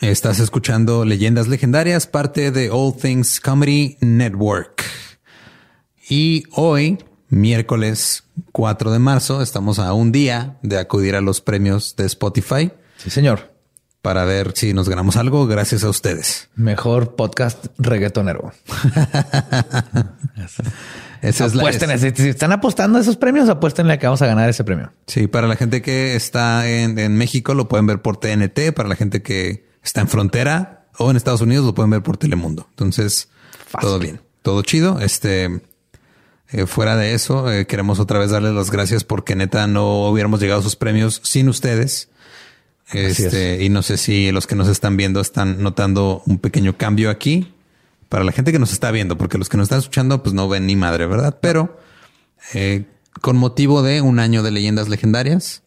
Estás escuchando Leyendas Legendarias, parte de All Things Comedy Network. Y hoy, miércoles 4 de marzo, estamos a un día de acudir a los premios de Spotify. Sí, señor. Para ver si nos ganamos algo gracias a ustedes. Mejor podcast reggaetonero. Esa es la- apuesten, es- si si están apostando a esos premios, apuéstenle a que vamos a ganar ese premio. Sí, para la gente que está en, en México lo pueden ver por TNT. Para la gente que está en frontera o en Estados Unidos lo pueden ver por Telemundo. Entonces, Fácil. todo bien, todo chido. Este, eh, fuera de eso, eh, queremos otra vez darles las gracias porque neta no hubiéramos llegado a sus premios sin ustedes. Este, y no sé si los que nos están viendo están notando un pequeño cambio aquí para la gente que nos está viendo, porque los que nos están escuchando, pues no ven ni madre, ¿verdad? Pero eh, con motivo de un año de leyendas legendarias,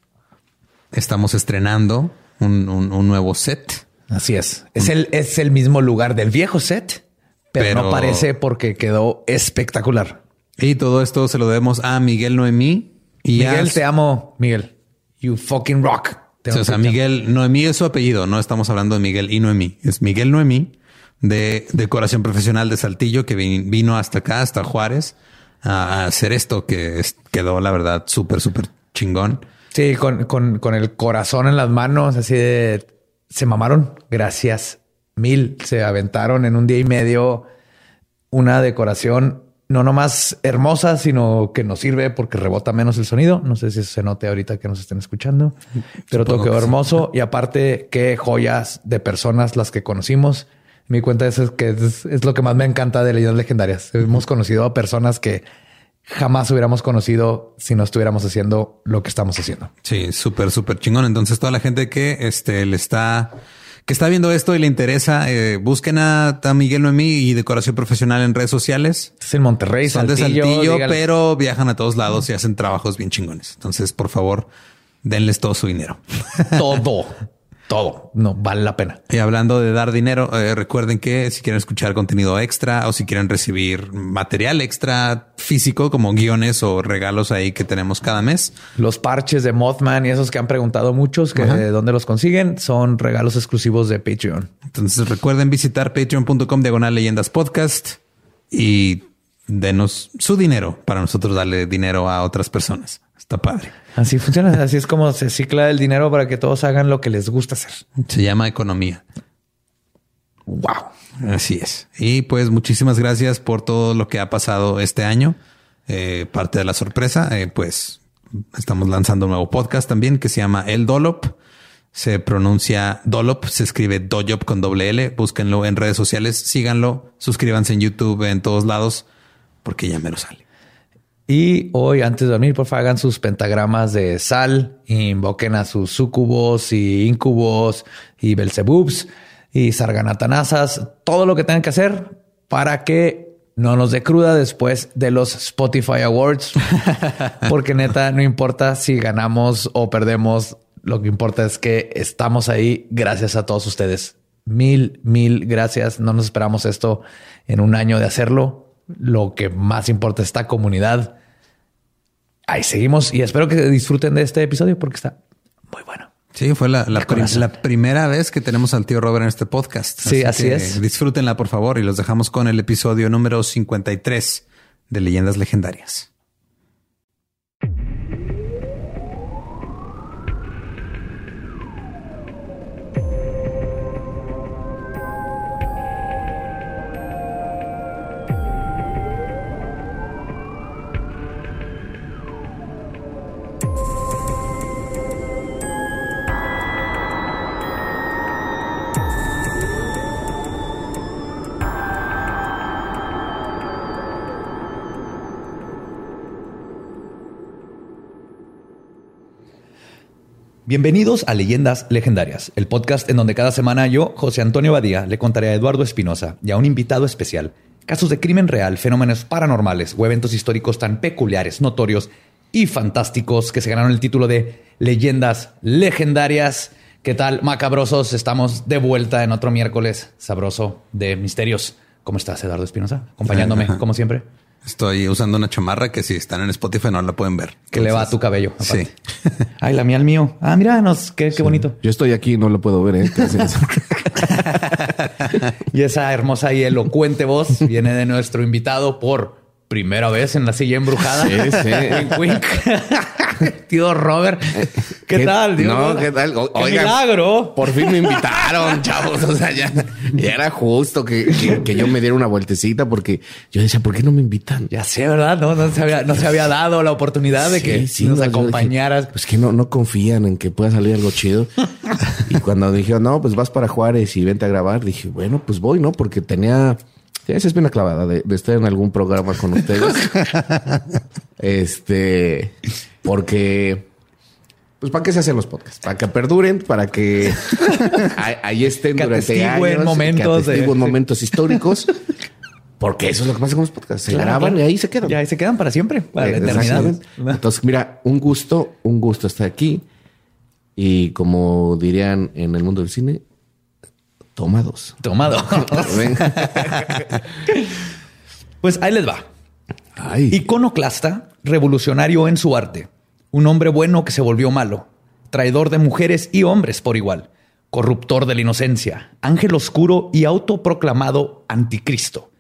estamos estrenando un, un- un nuevo set. Así es. Es el, es el mismo lugar del viejo set, pero, Pero- no parece porque quedó espectacular. Y todo esto se lo debemos a Miguel Noemí y a Miguel, te amo, Miguel. You fucking rock. Te o sea. Miguel Noemí es su apellido. No estamos hablando de Miguel y Noemí. Es Miguel Noemí de decoración profesional de Saltillo que vin- vino hasta acá, hasta Juárez, a hacer esto que quedó, la verdad, súper, súper chingón. Sí, con, con, con el corazón en las manos, así de se mamaron. Gracias mil. Se aventaron en un día y medio una decoración no nomás hermosa, sino que nos sirve porque rebota menos el sonido. No sé si eso se note ahorita que nos estén escuchando, pero todo quedó sí. hermoso. Y aparte, qué joyas de personas las que conocimos. Mi cuenta es que es, es lo que más me encanta de leyendas legendarias. Hemos conocido a personas que jamás hubiéramos conocido si no estuviéramos haciendo lo que estamos haciendo. Sí, súper, súper chingón. Entonces, toda la gente que este le está, que está viendo esto y le interesa, eh, busquen a, a Miguel Noemí y decoración profesional en redes sociales. Es en Monterrey, Son de Saltillo, Saltillo, dígale. pero viajan a todos lados y hacen trabajos bien chingones. Entonces, por favor, denles todo su dinero. todo, todo. No vale la pena. Y hablando de dar dinero, eh, recuerden que si quieren escuchar contenido extra o si quieren recibir material extra físico como guiones o regalos ahí que tenemos cada mes, Los parches de Mothman y esos que han preguntado muchos que Ajá. de dónde los consiguen son regalos exclusivos de Patreon. entonces recuerden visitar patreon.com diagonal leyendas podcast y denos su dinero para nosotros darle dinero a otras personas. Está padre. Así funciona. Así es como se cicla el dinero para que todos hagan lo que les gusta hacer. Se llama economía. Wow. Así es. Y pues muchísimas gracias por todo lo que ha pasado este año. Eh, parte de la sorpresa, eh, pues estamos lanzando un nuevo podcast también que se llama El Dolop. Se pronuncia Dolop, se escribe Doyop con doble L. Búsquenlo en redes sociales, síganlo, suscríbanse en YouTube, en todos lados, porque ya me lo sale. Y hoy, antes de dormir, por favor, hagan sus pentagramas de sal, invoquen a sus sucubos y incubos y belzebubs y sarganatanasas, todo lo que tengan que hacer para que no nos dé cruda después de los Spotify Awards. Porque neta, no importa si ganamos o perdemos, lo que importa es que estamos ahí gracias a todos ustedes. Mil, mil gracias. No nos esperamos esto en un año de hacerlo. Lo que más importa es esta comunidad. Ahí seguimos y espero que disfruten de este episodio porque está muy bueno. Sí, fue la, la, prim- la primera vez que tenemos al tío Robert en este podcast. Sí, así que es. Disfrútenla, por favor, y los dejamos con el episodio número 53 de Leyendas Legendarias. Bienvenidos a Leyendas Legendarias, el podcast en donde cada semana yo, José Antonio Badía, le contaré a Eduardo Espinosa y a un invitado especial casos de crimen real, fenómenos paranormales o eventos históricos tan peculiares, notorios y fantásticos que se ganaron el título de Leyendas Legendarias. ¿Qué tal, macabrosos? Estamos de vuelta en otro miércoles sabroso de misterios. ¿Cómo estás, Eduardo Espinosa? Acompañándome, como siempre. Estoy usando una chamarra que si están en Spotify no la pueden ver. Que le va a tu cabello. Sí. Ay, la mía al mío. Ah, mira, qué, qué bonito. Yo estoy aquí, no lo puedo ver. ¿eh? y esa hermosa y elocuente voz viene de nuestro invitado por primera vez en la silla embrujada. Sí, sí. Tío Robert. ¿Qué, tal, tío? No, ¿qué tal? milagro. Por fin me invitaron, chavos. O sea, ya, era justo que, yo me diera una vueltecita porque yo decía, ¿por qué no me invitan? Ya sé, ¿verdad? No, no se había, no se había dado la oportunidad de que nos acompañaras. pues que no, no confían en que pueda salir algo chido. y cuando dijeron, no, pues vas para Juárez y vente a grabar, dije, bueno, pues voy, ¿no? Porque tenía esa es una clavada de, estar en algún programa con ustedes. este, porque, pues, ¿para qué se hacen los podcasts? Para que perduren, para que ahí estén durante años, momentos, que momentos históricos. Porque eso es lo que pasa con los podcasts. Se graban y ahí se quedan. Y ahí se quedan para siempre, para la eternidad. Entonces, mira, un gusto, un gusto estar aquí. Y como dirían en el mundo del cine, Tomados. Tomados. pues ahí les va. Iconoclasta, revolucionario en su arte. Un hombre bueno que se volvió malo. Traidor de mujeres y hombres por igual. Corruptor de la inocencia. Ángel oscuro y autoproclamado anticristo.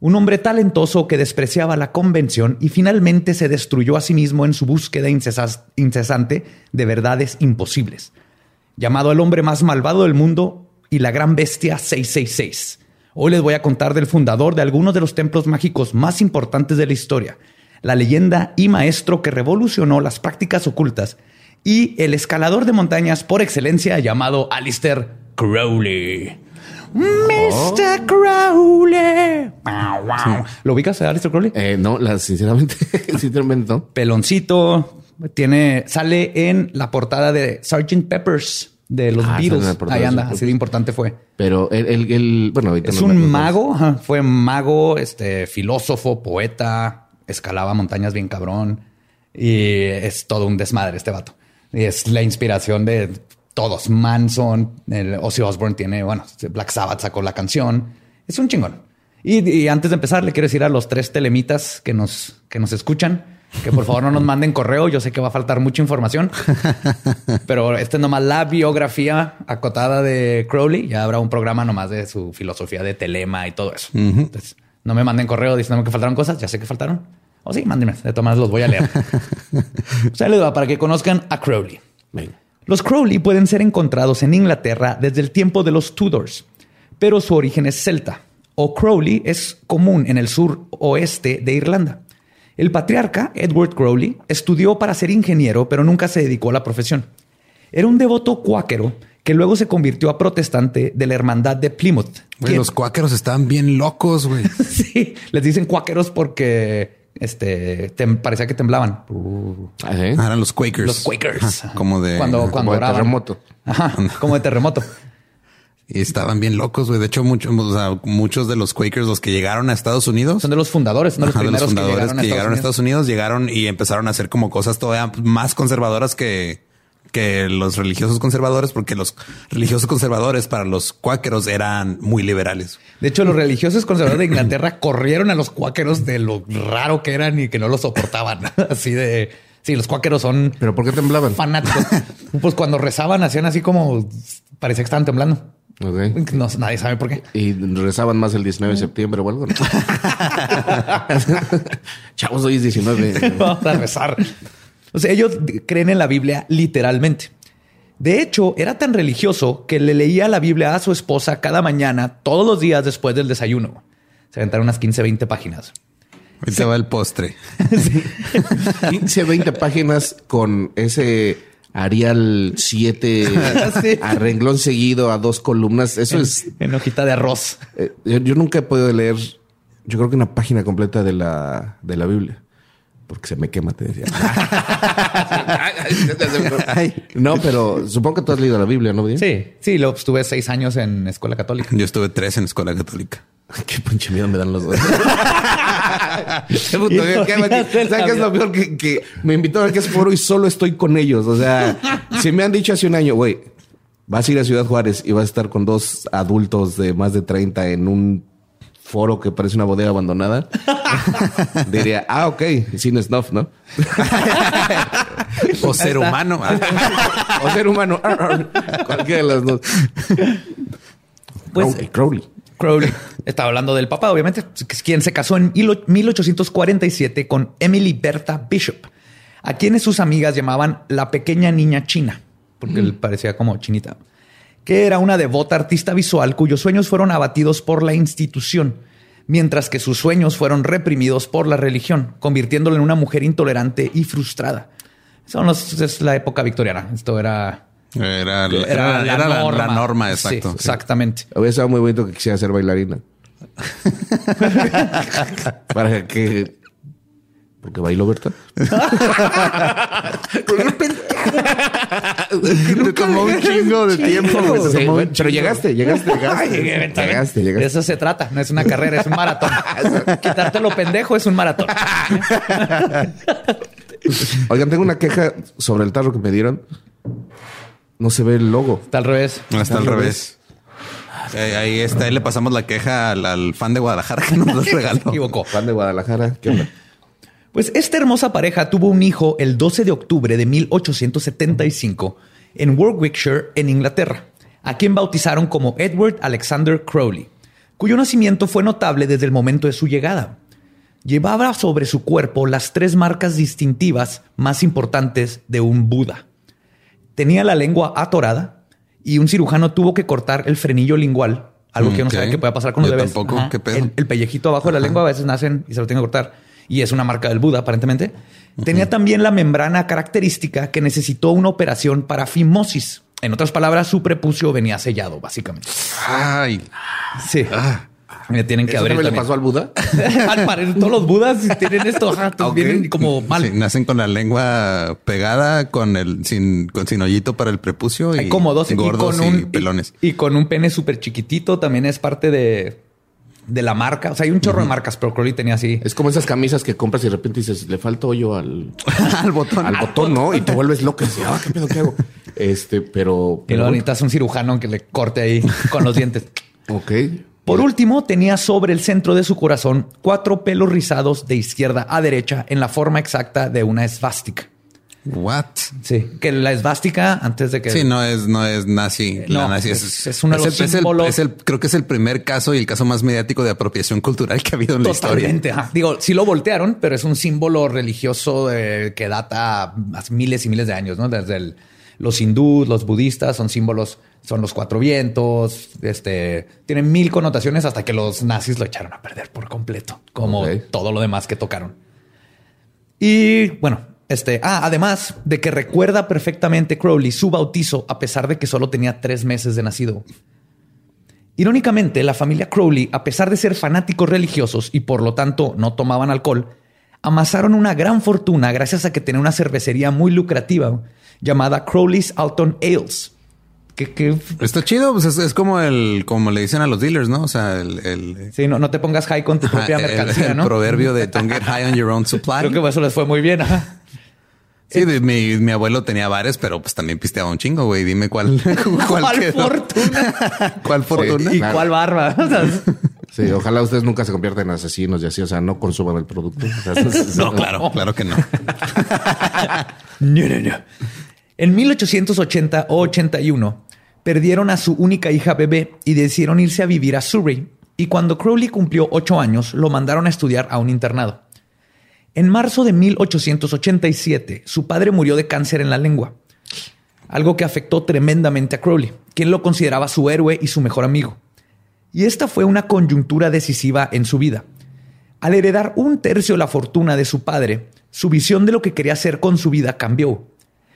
Un hombre talentoso que despreciaba la convención y finalmente se destruyó a sí mismo en su búsqueda incesante de verdades imposibles. Llamado el hombre más malvado del mundo, y la gran bestia 666. Hoy les voy a contar del fundador de algunos de los templos mágicos más importantes de la historia, la leyenda y maestro que revolucionó las prácticas ocultas y el escalador de montañas por excelencia llamado Alistair Crowley. Mr. Crowley. ¿Lo ubicas a Alistair Crowley? Eh, no, sinceramente, sinceramente no. Peloncito, tiene, sale en la portada de Sgt. Peppers de los ah, Beatles. Ahí anda, así de importante fue. Pero el, bueno, es un mago, fue mago, este filósofo, poeta, escalaba montañas bien cabrón y es todo un desmadre este vato. Y es la inspiración de todos. Manson, el Ozzy Osbourne tiene, bueno, Black Sabbath sacó la canción. Es un chingón. Y, y antes de empezar, le quiero decir a los tres telemitas que nos, que nos escuchan que por favor no nos manden correo. Yo sé que va a faltar mucha información, pero este es nomás la biografía acotada de Crowley. Ya habrá un programa nomás de su filosofía de telema y todo eso. Entonces, no me manden correo diciendo que faltaron cosas. Ya sé que faltaron. O sí, mándenme. De todas los voy a leer. o sea, les va para que conozcan a Crowley. Los Crowley pueden ser encontrados en Inglaterra desde el tiempo de los Tudors, pero su origen es celta. O Crowley es común en el sur oeste de Irlanda. El patriarca, Edward Crowley, estudió para ser ingeniero, pero nunca se dedicó a la profesión. Era un devoto cuáquero que luego se convirtió a protestante de la hermandad de Plymouth. Los cuáqueros estaban bien locos, güey. sí, les dicen cuáqueros porque este parecía que temblaban. ¿Ah, ah, eran los Quakers. Los Quakers. como de cuando, cuando como de terremoto. Ajá, como de terremoto. Y estaban bien locos, güey. De hecho, muchos, muchos de los Quakers, los que llegaron a Estados Unidos. Son de los fundadores, ¿no? Los, de los fundadores que llegaron, a, Estados Unidos, llegaron y empezaron a hacer como cosas todavía más conservadoras que, que los religiosos conservadores, porque los religiosos conservadores para los cuáqueros eran muy liberales. De hecho, los religiosos conservadores de Inglaterra corrieron a los cuáqueros de lo raro que eran y que no los soportaban. Así de... Sí, los cuáqueros son... ¿Pero por qué temblaban? Fanáticos. pues cuando rezaban hacían así como... Parecía que estaban temblando. No, nadie sabe por qué. Y rezaban más el 19 de septiembre o algo. Chavos, hoy es 19. Vamos a rezar. O sea, ellos creen en la Biblia literalmente. De hecho, era tan religioso que le leía la Biblia a su esposa cada mañana, todos los días después del desayuno. Se aventaron unas 15, 20 páginas. Ahorita va el postre. 15, 20 páginas con ese Arial 7 a renglón seguido a dos columnas. Eso es. En hojita de arroz. Eh, yo, nunca he podido leer, yo creo que una página completa de la, de la Biblia. Porque se me quema, te decía. no, pero supongo que tú has leído la Biblia, ¿no? Sí, sí, lo estuve seis años en escuela católica. Yo estuve tres en escuela católica. Qué pinche miedo me dan los dos. ¿Sabes qué es lo peor? Que, me invitaron a que es foro y solo estoy con ellos. O sea, si me han dicho hace un año, güey, vas a ir a Ciudad Juárez y vas a estar con dos adultos de más de 30 en un foro que parece una bodega abandonada, diría, ah, ok, sin snuff, ¿no? o ser humano. o ser humano. Cualquiera de las dos. Pues, Crowley. Crowley. Estaba hablando del papá, obviamente, quien se casó en 1847 con Emily Bertha Bishop, a quienes sus amigas llamaban la pequeña niña china, porque él parecía como chinita, que era una devota artista visual cuyos sueños fueron abatidos por la institución, mientras que sus sueños fueron reprimidos por la religión, convirtiéndola en una mujer intolerante y frustrada. Eso es la época victoriana. Esto era era, la, norma. exacto. exactamente. Había estado muy bonito que quisiera ser bailarina. Para que. Porque bailó, Berta. Te tomó un chingo de tiempo. pero llegaste, llegaste, llegaste. llegaste, De eso se trata. No es una carrera, es un maratón. Quitarte lo pendejo es un maratón. Oigan, tengo una queja sobre el tarro que me dieron no se ve el logo. Está al revés. No, está, al revés. Eh, ahí está, ahí le pasamos la queja al, fan de Guadalajara que nos regaló. Se equivocó. Fan de Guadalajara, ¿qué onda? Pues esta hermosa pareja tuvo un hijo el 12 de octubre de 1875 en Warwickshire, en Inglaterra, a quien bautizaron como Edward Alexander Crowley, cuyo nacimiento fue notable desde el momento de su llegada. Llevaba sobre su cuerpo las tres marcas distintivas más importantes de un Buda tenía la lengua atorada y un cirujano tuvo que cortar el frenillo lingual, algo que no sabía que puede pasar con los bebés. Tampoco, ¿Qué pedo? El, pellejito abajo de la lengua a veces nacen y se lo tienen que cortar. Y es una marca del Buda, aparentemente. Tenía también la membrana característica que necesitó una operación para fimosis. En otras palabras, su prepucio venía sellado, básicamente. Ay. Sí. Ah. Me tienen que abrir. le pasó al Buda? al parecer, todos los Budas tienen esto. Vienen como mal. nacen con la lengua pegada, con el sin, con sin hoyito para el prepucio y como dos gordos y, con un, pelones. Y, con un pene súper chiquitito también es parte de, de la marca. O sea, hay un chorro de marcas, pero Crowley tenía así. Es como esas camisas que compras y de repente dices, le falta hoyo al, al botón. Al, botón, ¿no? Y te vuelves loco. Y dices, ah, ¿qué pedo qué hago? Este, pero. Luego necesitas un cirujano que le corte ahí con los dientes. Ok. Por último, tenía sobre el centro de su corazón cuatro pelos rizados de izquierda a derecha en la forma exacta de una esvástica. What? Sí, que la esvástica antes de que sí no es no es nazi. la nazi es, es, uno de los símbolos. El, creo que es el primer caso y el caso más mediático de apropiación cultural que ha habido en la historia. Digo, sí lo voltearon, pero es un símbolo religioso que data miles y miles de años, no? Desde el los hindús, los budistas son símbolos, son los cuatro vientos, este, tienen mil connotaciones hasta que los nazis lo echaron a perder por completo, como todo lo demás que tocaron. Y bueno, este, ah, además de que recuerda perfectamente Crowley su bautizo a pesar de que solo tenía tres meses de nacido. Irónicamente, la familia Crowley, a pesar de ser fanáticos religiosos y por lo tanto no tomaban alcohol, amasaron una gran fortuna gracias a que tenían una cervecería muy lucrativa llamada Crowley's Alton Ales. Que, Está chido, pues es, como el, como le dicen a los dealers, ¿no? O sea, el, sí, no, no te pongas high con tu propia mercancía, ¿no? El proverbio de don't get high on your own supply. Creo que eso les fue muy bien. Sí, mi, mi, abuelo tenía bares, pero pues también pisteaba un chingo, güey. Dime cuál, cuál, fortuna. ¿Cuál fortuna? y cuál barba. Sí, ojalá ustedes nunca se conviertan en asesinos y así, o sea, no consuman el producto. no, claro, claro que no. no, no, no. En 1880 o 81 perdieron a su única hija bebé y decidieron irse a vivir a Surrey. Y cuando Crowley cumplió ocho años, lo mandaron a estudiar a un internado. En marzo de 1887, su padre murió de cáncer en la lengua, algo que afectó tremendamente a Crowley, quien lo consideraba su héroe y su mejor amigo. Y esta fue una coyuntura decisiva en su vida. Al heredar un tercio de la fortuna de su padre, su visión de lo que quería hacer con su vida cambió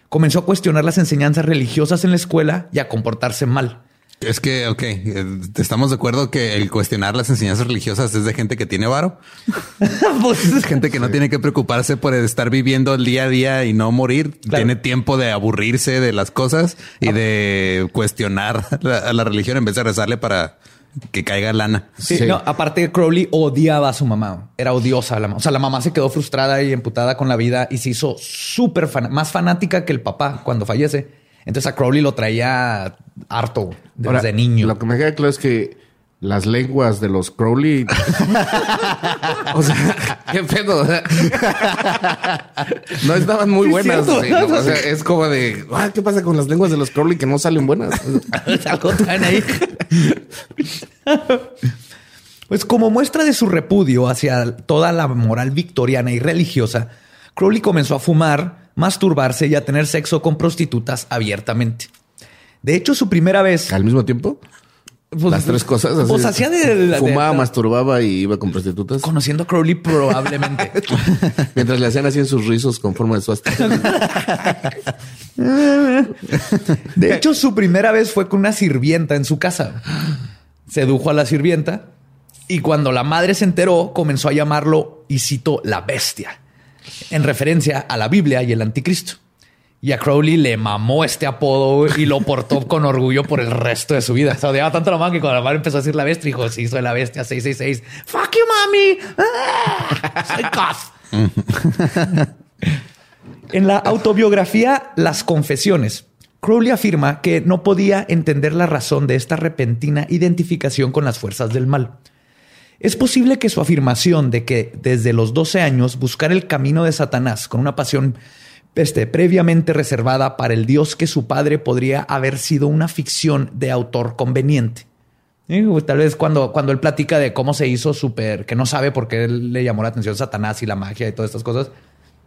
comenzó a cuestionar las enseñanzas religiosas en la escuela y a comportarse mal. Es que, ok, eh, estamos de acuerdo que el cuestionar las enseñanzas religiosas es de gente que tiene varo. pues, es gente que no tiene que preocuparse por estar viviendo el día a día y no morir. Tiene tiempo de aburrirse de las cosas y de cuestionar a la religión en vez de rezarle para que caiga lana. Sí, No, aparte Crowley odiaba a su mamá. Era odiosa a la mamá. O sea, la mamá se quedó frustrada y emputada con la vida y se hizo súper más fanática que el papá cuando fallece. Entonces a Crowley lo traía harto desde niño. Lo que me queda claro es que las lenguas de los Crowley. o sea, qué pedo. no estaban muy buenas. o sea, es como de, ah, ¿qué pasa con las lenguas de los Crowley que no salen buenas? Algo traen ahí. pues como muestra de su repudio hacia toda la moral victoriana y religiosa, Crowley comenzó a fumar, masturbarse y a tener sexo con prostitutas abiertamente. De hecho, su primera vez... ¿Al mismo tiempo? Pues, Las tres cosas. Así. Pues hacía de, Fumaba, masturbaba y iba con prostitutas. Conociendo a Crowley probablemente. Mientras le hacían así en sus rizos con forma de suástica. de hecho, su primera vez fue con una sirvienta en su casa. Sedujo a la sirvienta y cuando la madre se enteró, comenzó a llamarlo, y cito, la bestia, en referencia a la Biblia y el anticristo. Y a Crowley le mamó este apodo y lo portó con orgullo por el resto de su vida. Se odiaba tanto a la mamá que cuando la madre empezó a decir la bestia, dijo, se hizo la bestia 666. Fuck you, mami. Ah, soy en la autobiografía Las Confesiones, Crowley afirma que no podía entender la razón de esta repentina identificación con las fuerzas del mal. Es posible que su afirmación de que desde los 12 años buscar el camino de Satanás con una pasión este, previamente reservada para el Dios que su padre podría haber sido una ficción de autor conveniente. Tal vez cuando, cuando él platica de cómo se hizo súper, que no sabe por qué le llamó la atención Satanás y la magia y todas estas cosas,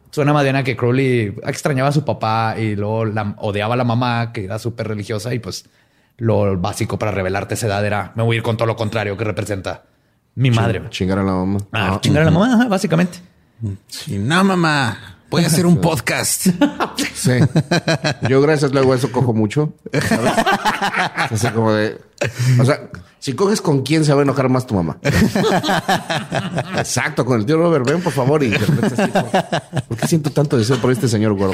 suena más bien a que Crowley extrañaba a su papá y luego odiaba a la mamá, que era súper religiosa, y pues lo básico para revelarte esa edad era me voy a ir con todo lo contrario que representa mi madre. Chingar a la mamá. Ah, chingar a la mamá, básicamente. Sí, no, mamá. Voy a hacer un podcast. Sí. Yo gracias luego a eso cojo mucho. ¿sabes? como de... O sea, si coges con quién se va a enojar más tu mamá. Exacto, con el tío Robert, ven por favor y ¿por qué siento tanto deseo por este señor gordo?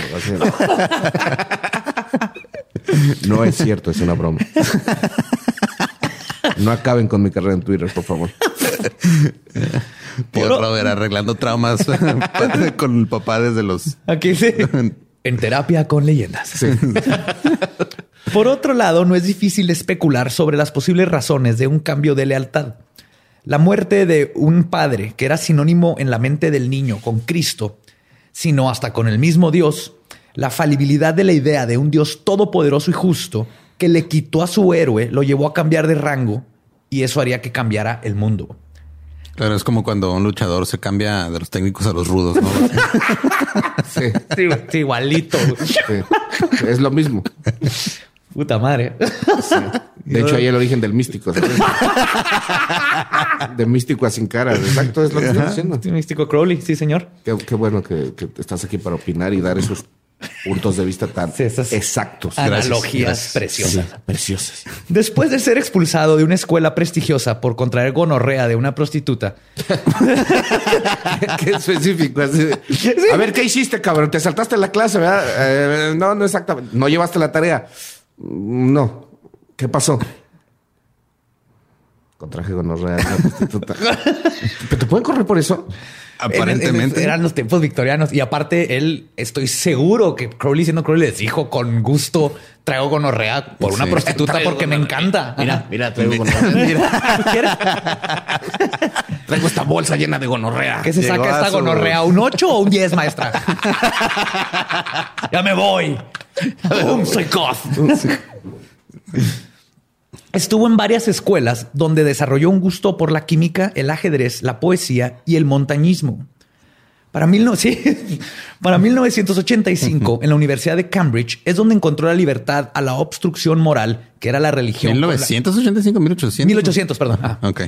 no es cierto, es una broma. No acaben con mi carrera en Twitter, por favor. Tío Robert arreglando traumas con el papá desde los. Aquí sí. en terapia con leyendas. Por otro lado, no es difícil especular sobre las posibles razones de un cambio de lealtad. La muerte de un padre, que era sinónimo en la mente del niño con Cristo, sino hasta con el mismo Dios, la falibilidad de la idea de un Dios todopoderoso y justo que le quitó a su héroe, lo llevó a cambiar de rango y eso haría que cambiara el mundo. Claro, es como cuando un luchador se cambia de los técnicos a los rudos, ¿no? sí. sí, igualito. Es lo mismo. Puta madre. De hecho, ahí el origen del místico. de místico a sin cara. Exacto, es lo que estoy diciendo. místico Crowley, sí, señor. Qué, bueno que, estás aquí para opinar y dar esos puntos de vista tan exactos. Analogías preciosas. preciosas. Después de ser expulsado de una escuela prestigiosa por contraer gonorrea de una prostituta. qué específico. A ver, ¿qué hiciste, cabrón? Te saltaste la clase, ¿verdad? Eh, no, no exactamente. No llevaste la tarea. No. ¿Qué pasó? Contraje gonorrea de una prostituta. ¿Pero te pueden correr por eso? Aparentemente. eran los tiempos victorianos. Y aparte, él, estoy seguro que Crowley, siendo Crowley, les dijo con gusto, traigo gonorrea por una prostituta porque me encanta. Mira, mira, traigo gonorrea. traigo esta bolsa llena de gonorrea. ¿Qué se saca esta gonorrea? ¿Un 8 o un 10, maestra? ya me voy. soy goth. Estuvo en varias escuelas donde desarrolló un gusto por la química, el ajedrez, la poesía y el montañismo. Para, Para 1985, en la Universidad de Cambridge, es donde encontró la libertad a la obstrucción moral, que era la religión. 1985, 1800. 1800, perdón. Ah. Ok.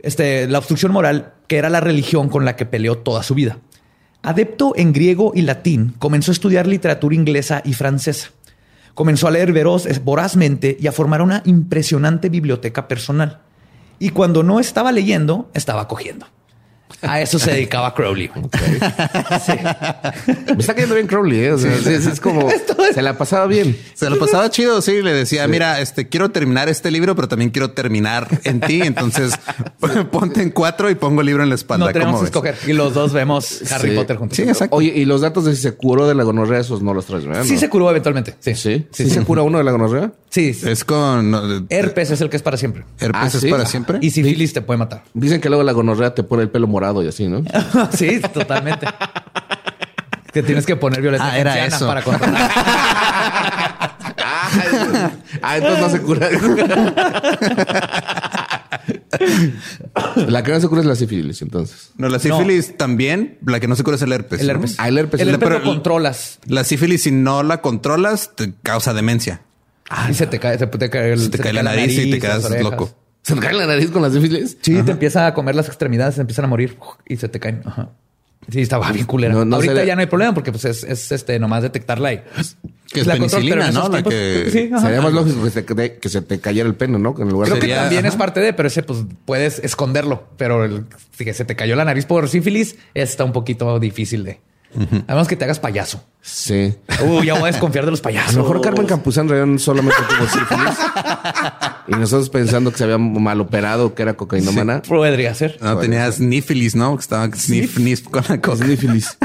Este, la obstrucción moral, que era la religión con la que peleó toda su vida. Adepto en griego y latín, comenzó a estudiar literatura inglesa y francesa. Comenzó a leer vorazmente y a formar una impresionante biblioteca personal. Y cuando no estaba leyendo, estaba cogiendo. A eso se dedicaba Crowley. Me está cayendo bien Crowley, ¿eh? O sea, es, es como se la pasaba bien. Se lo pasaba chido, sí. Le decía, mira, este quiero terminar este libro, pero también quiero terminar en ti. Entonces ponte en cuatro y pongo el libro en la espalda. No tenemos ¿Cómo que escoger. Y los dos vemos Harry Sí. Potter juntos. Sí, exacto. Oye, y los datos de si se curó de la gonorrea, esos no los traes, ¿verdad? Sí No. se curó eventualmente. Sí. ¿Sí? ¿Sí, se cura uno de la gonorrea? Sí. sí. Es con Herpes es el que es para siempre. herpes Ah, es sí. para siempre. Y sífilis te puede matar. Dicen que luego la gonorrea te pone el pelo morado y así, ¿no? sí, totalmente. Que tienes que poner violeta Ah, era eso. para controlar. ah, entonces no se cura. la que no se cura es la sífilis, entonces. No, la sífilis también, la que no se cura es el herpes. El ¿no? herpes. Ah, el herpes. El El- herpes pero- lo controlas La sífilis, si no la controlas, te causa demencia. y se te cae, se te cae, el- Se te cae la nariz y te quedas loco. ¿Se te cae la nariz con la sífilis? Sí, te empieza a comer las extremidades, se empiezan a morir y se te caen. Ajá. Sí, estaba bien culera. No, no Ahorita sería- ya no hay problema porque pues es, es, este nomás detectarla y Que es la penicilina, ¿no? La tiempos- que- sí. Sería más lógico que se, te- que se te cayera el pene, ¿no? Que en lugar Creo de... que también es parte de, pero ese pues puedes esconderlo. Pero el que se te cayó la nariz por sífilis está un poquito difícil de. Además que te hagas payaso. Sí. Uh, ya voy a desconfiar de los A payasos. lo mejor Carmen Campuzán Rayón solamente tuvo sífilis. y nosotros pensando que se había mal operado, que era cocainómana. podría ser. No, tenías nífilis, ¿no? Que estaba sniff, sniff con la cosa. Snífilis.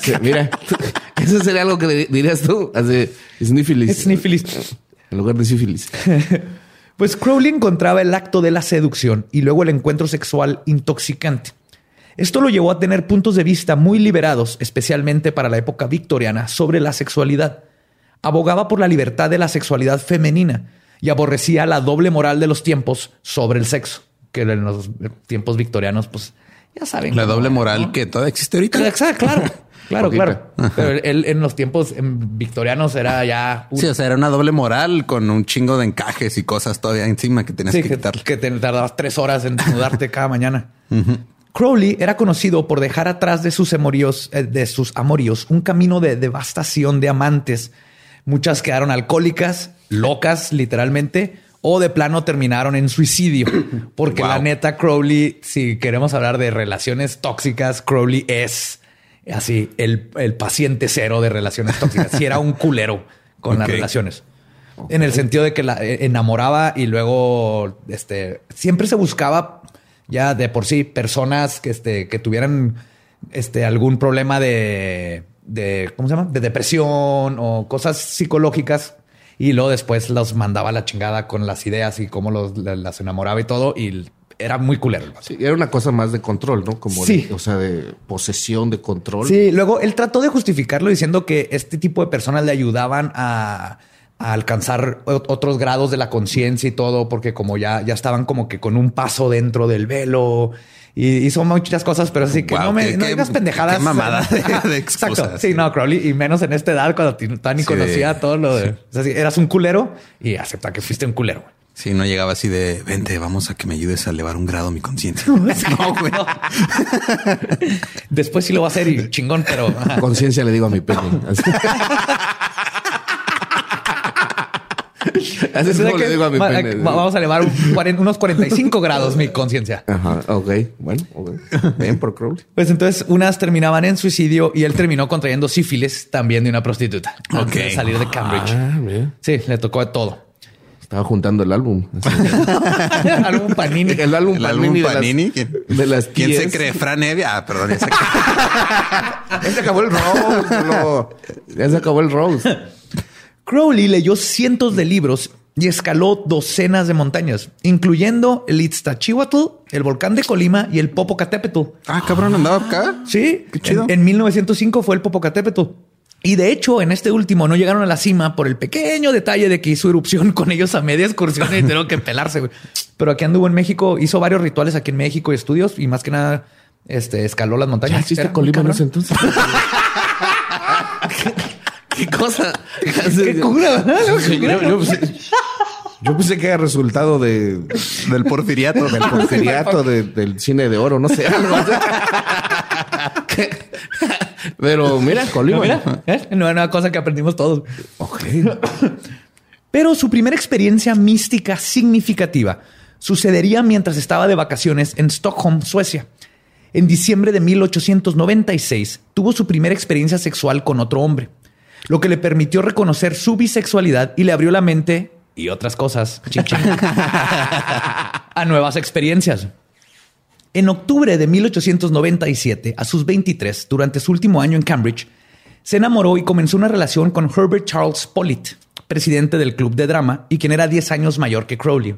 Sí, mira, eso sería algo que di- dirías tú. Así, snífilis. Es sífilis. En lugar de sífilis. Pues Crowley encontraba el acto de la seducción y luego el encuentro sexual intoxicante. Esto lo llevó a tener puntos de vista muy liberados, especialmente para la época victoriana, sobre la sexualidad. Abogaba por la libertad de la sexualidad femenina y aborrecía la doble moral de los tiempos sobre el sexo, que en los tiempos victorianos, pues ya saben. La doble era, moral ¿no? que todavía existe ahorita. Exacto, claro, claro, Poquita. claro. Pero él en los tiempos victorianos era ya Sí, o sea, era una doble moral con un chingo de encajes y cosas todavía encima que tenías Sí, que que, quitarle. que te tardabas tres horas en mudarte cada mañana. Crowley era conocido por dejar atrás de sus amoríos, eh, de sus amoríos, un camino de devastación de amantes. Muchas quedaron alcohólicas, locas, literalmente, o de plano terminaron en suicidio. Porque Wow. la neta, Crowley, si queremos hablar de relaciones tóxicas, Crowley es así el, el paciente cero de relaciones tóxicas. Si era un culero con las relaciones. En el sentido de que la eh, enamoraba y luego este siempre se buscaba ya de por sí personas que, este, que tuvieran este, algún problema de, de, ¿cómo se llama? De depresión o cosas psicológicas. Y luego después los mandaba a la chingada con las ideas y cómo los, la- las enamoraba y todo. Y era muy culero. Sí, era una cosa más de control, ¿no? Como Sí. de- o sea, de posesión, de control. Sí, luego él trató de justificarlo diciendo que este tipo de personas le ayudaban a, a alcanzar otros grados de la conciencia y todo, porque como ya, ya estaban como que con un paso dentro del velo y hizo muchas cosas, pero así que Wow, no me qué- no digas pendejadas. qué mamada de- de Exacto. Sí, no, Crowley, y menos en esta edad cuando t- tan ni Sí, conocía todo lo de. O sea, sí, eras un culero y acepta que fuiste un culero. güey. Sí, no llegaba así de vente, vamos a que me ayudes a elevar un grado mi conciencia. no, güey. Después sí lo va a hacer y chingón, pero. Conciencia le digo a mi pene. Así, Así es O sea como que le digo a mi va- pene. va- Vamos a elevar un unos 45 grados mi conciencia. Ajá, ok. Bueno, ok. Bien por Crowley. Pues entonces unas terminaban en suicidio y él terminó contrayendo sífilis también de una prostituta. Antes de Ok. salir de Cambridge. Ah, bien. Sí, le tocó de todo. Estaba juntando el álbum. Así. Álbum Panini. El álbum El álbum Panini. de las- Panini. ¿Quién, de las ¿quién se cree? Fran Evia. Ah, perdón. ya se acabó el Rose. bro. Ya se acabó el Rose. Crowley leyó cientos de libros y escaló docenas de montañas, incluyendo el Iztaccíhuatl, el volcán de Colima y el Popocatépetl. Ah, cabrón, andaba acá. Sí, Qué chido. En, en 1905 fue el Popocatépetl. Y de hecho, en este último no llegaron a la cima por el pequeño detalle de que hizo erupción con ellos a media excursión y tuvieron que pelarse. güey. Pero aquí anduvo en México, hizo varios rituales aquí en México y estudios y más que nada este, escaló las Ya montañas. existe Era muy Colima en ese entonces. ¿Qué cosa? Qué cura, yo, yo pensé, yo pensé que era resultado de, Del porfiriato. del porfiriato, de- del cine de oro, no sé. Pero mira, Colima. No, mira, ¿eh? no era una cosa que aprendimos todos. Ok. Pero su primera experiencia mística significativa sucedería mientras estaba de vacaciones en Stockholm, Suecia. En diciembre de 1896 tuvo su primera experiencia sexual con otro hombre, lo que le permitió reconocer su bisexualidad y le abrió la mente y otras cosas a nuevas experiencias. En octubre de 1897, a sus 23, durante su último año en Cambridge, se enamoró y comenzó una relación con Herbert Charles Pollitt, presidente del club de drama y quien era 10 años mayor que Crowley.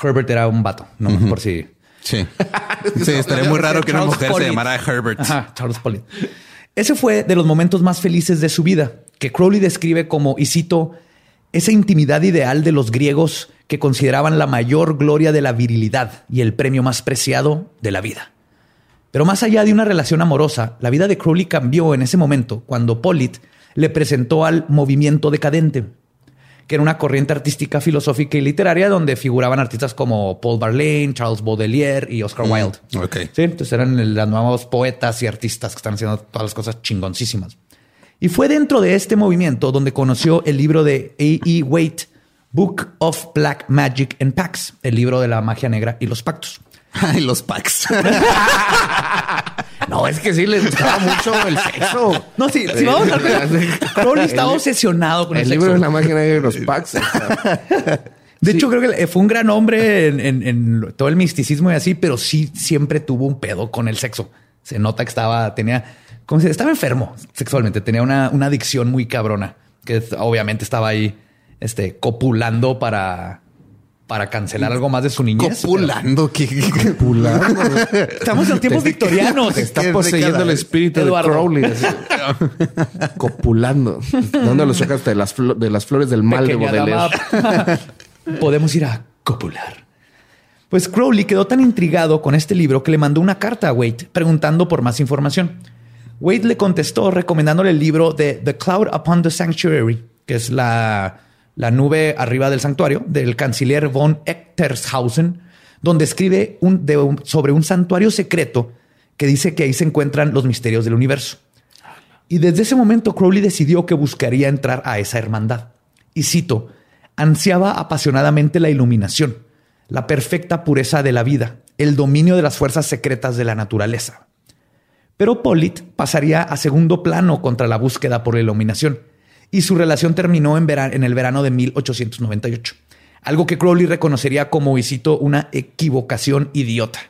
Herbert era un vato, no por si. Sí. sí, estaría muy raro que una mujer se llamara Herbert. Charles Pollitt. Ese fue de los momentos más felices de su vida, que Crowley describe como, y cito, esa intimidad ideal de los griegos que consideraban la mayor gloria de la virilidad y el premio más preciado de la vida. Pero más allá de una relación amorosa, la vida de Crowley cambió en ese momento cuando Pollitt le presentó al movimiento decadente, que era una corriente artística, filosófica y literaria donde figuraban artistas como Paul Verlaine, Charles Baudelaire y Oscar mm, Wilde. Sí, entonces eran los nuevos poetas y artistas que están haciendo todas las cosas chingoncísimas. Y fue dentro de este movimiento donde conoció el libro de A. E. Waite, Book of Black Magic and Pacts, el libro de la magia negra y los pactos. Ay, los packs. no, es que sí les gustaba mucho el sexo. No, sí, si vamos a. Crowley estaba obsesionado con el, el libro de la negra y los packs. De hecho, creo que fue un gran hombre en, todo el misticismo y así, pero sí siempre tuvo un pedo con el sexo. Se nota que estaba, tenía como si estaba enfermo sexualmente, tenía una, adicción muy cabrona, que obviamente estaba ahí este, copulando para, para cancelar algo más de su niñez. Copulando, ¿qué? Copulando. Estamos en tiempos victorianos. Está poseyendo el espíritu de Crowley. Copulando. ¿Dónde lo sacaste? De las, de las flores del mal de Baudelaire. Podemos ir a copular. Pues Crowley quedó tan intrigado con este libro que le mandó una carta a Waite preguntando por más información. Wade le contestó recomendándole el libro de The Cloud Upon the Sanctuary, que es la, nube arriba del santuario del canciller von Echtershausen, donde escribe sobre un santuario secreto que dice que ahí se encuentran los misterios del universo. Y desde ese momento Crowley decidió que buscaría entrar a esa hermandad. Y cito, ansiaba apasionadamente la iluminación, la perfecta pureza de la vida, el dominio de las fuerzas secretas de la naturaleza. Pero Pollitt pasaría a segundo plano contra la búsqueda por la iluminación y su relación terminó en, en el verano de 1898. Algo que Crowley reconocería como, y cito, una equivocación idiota.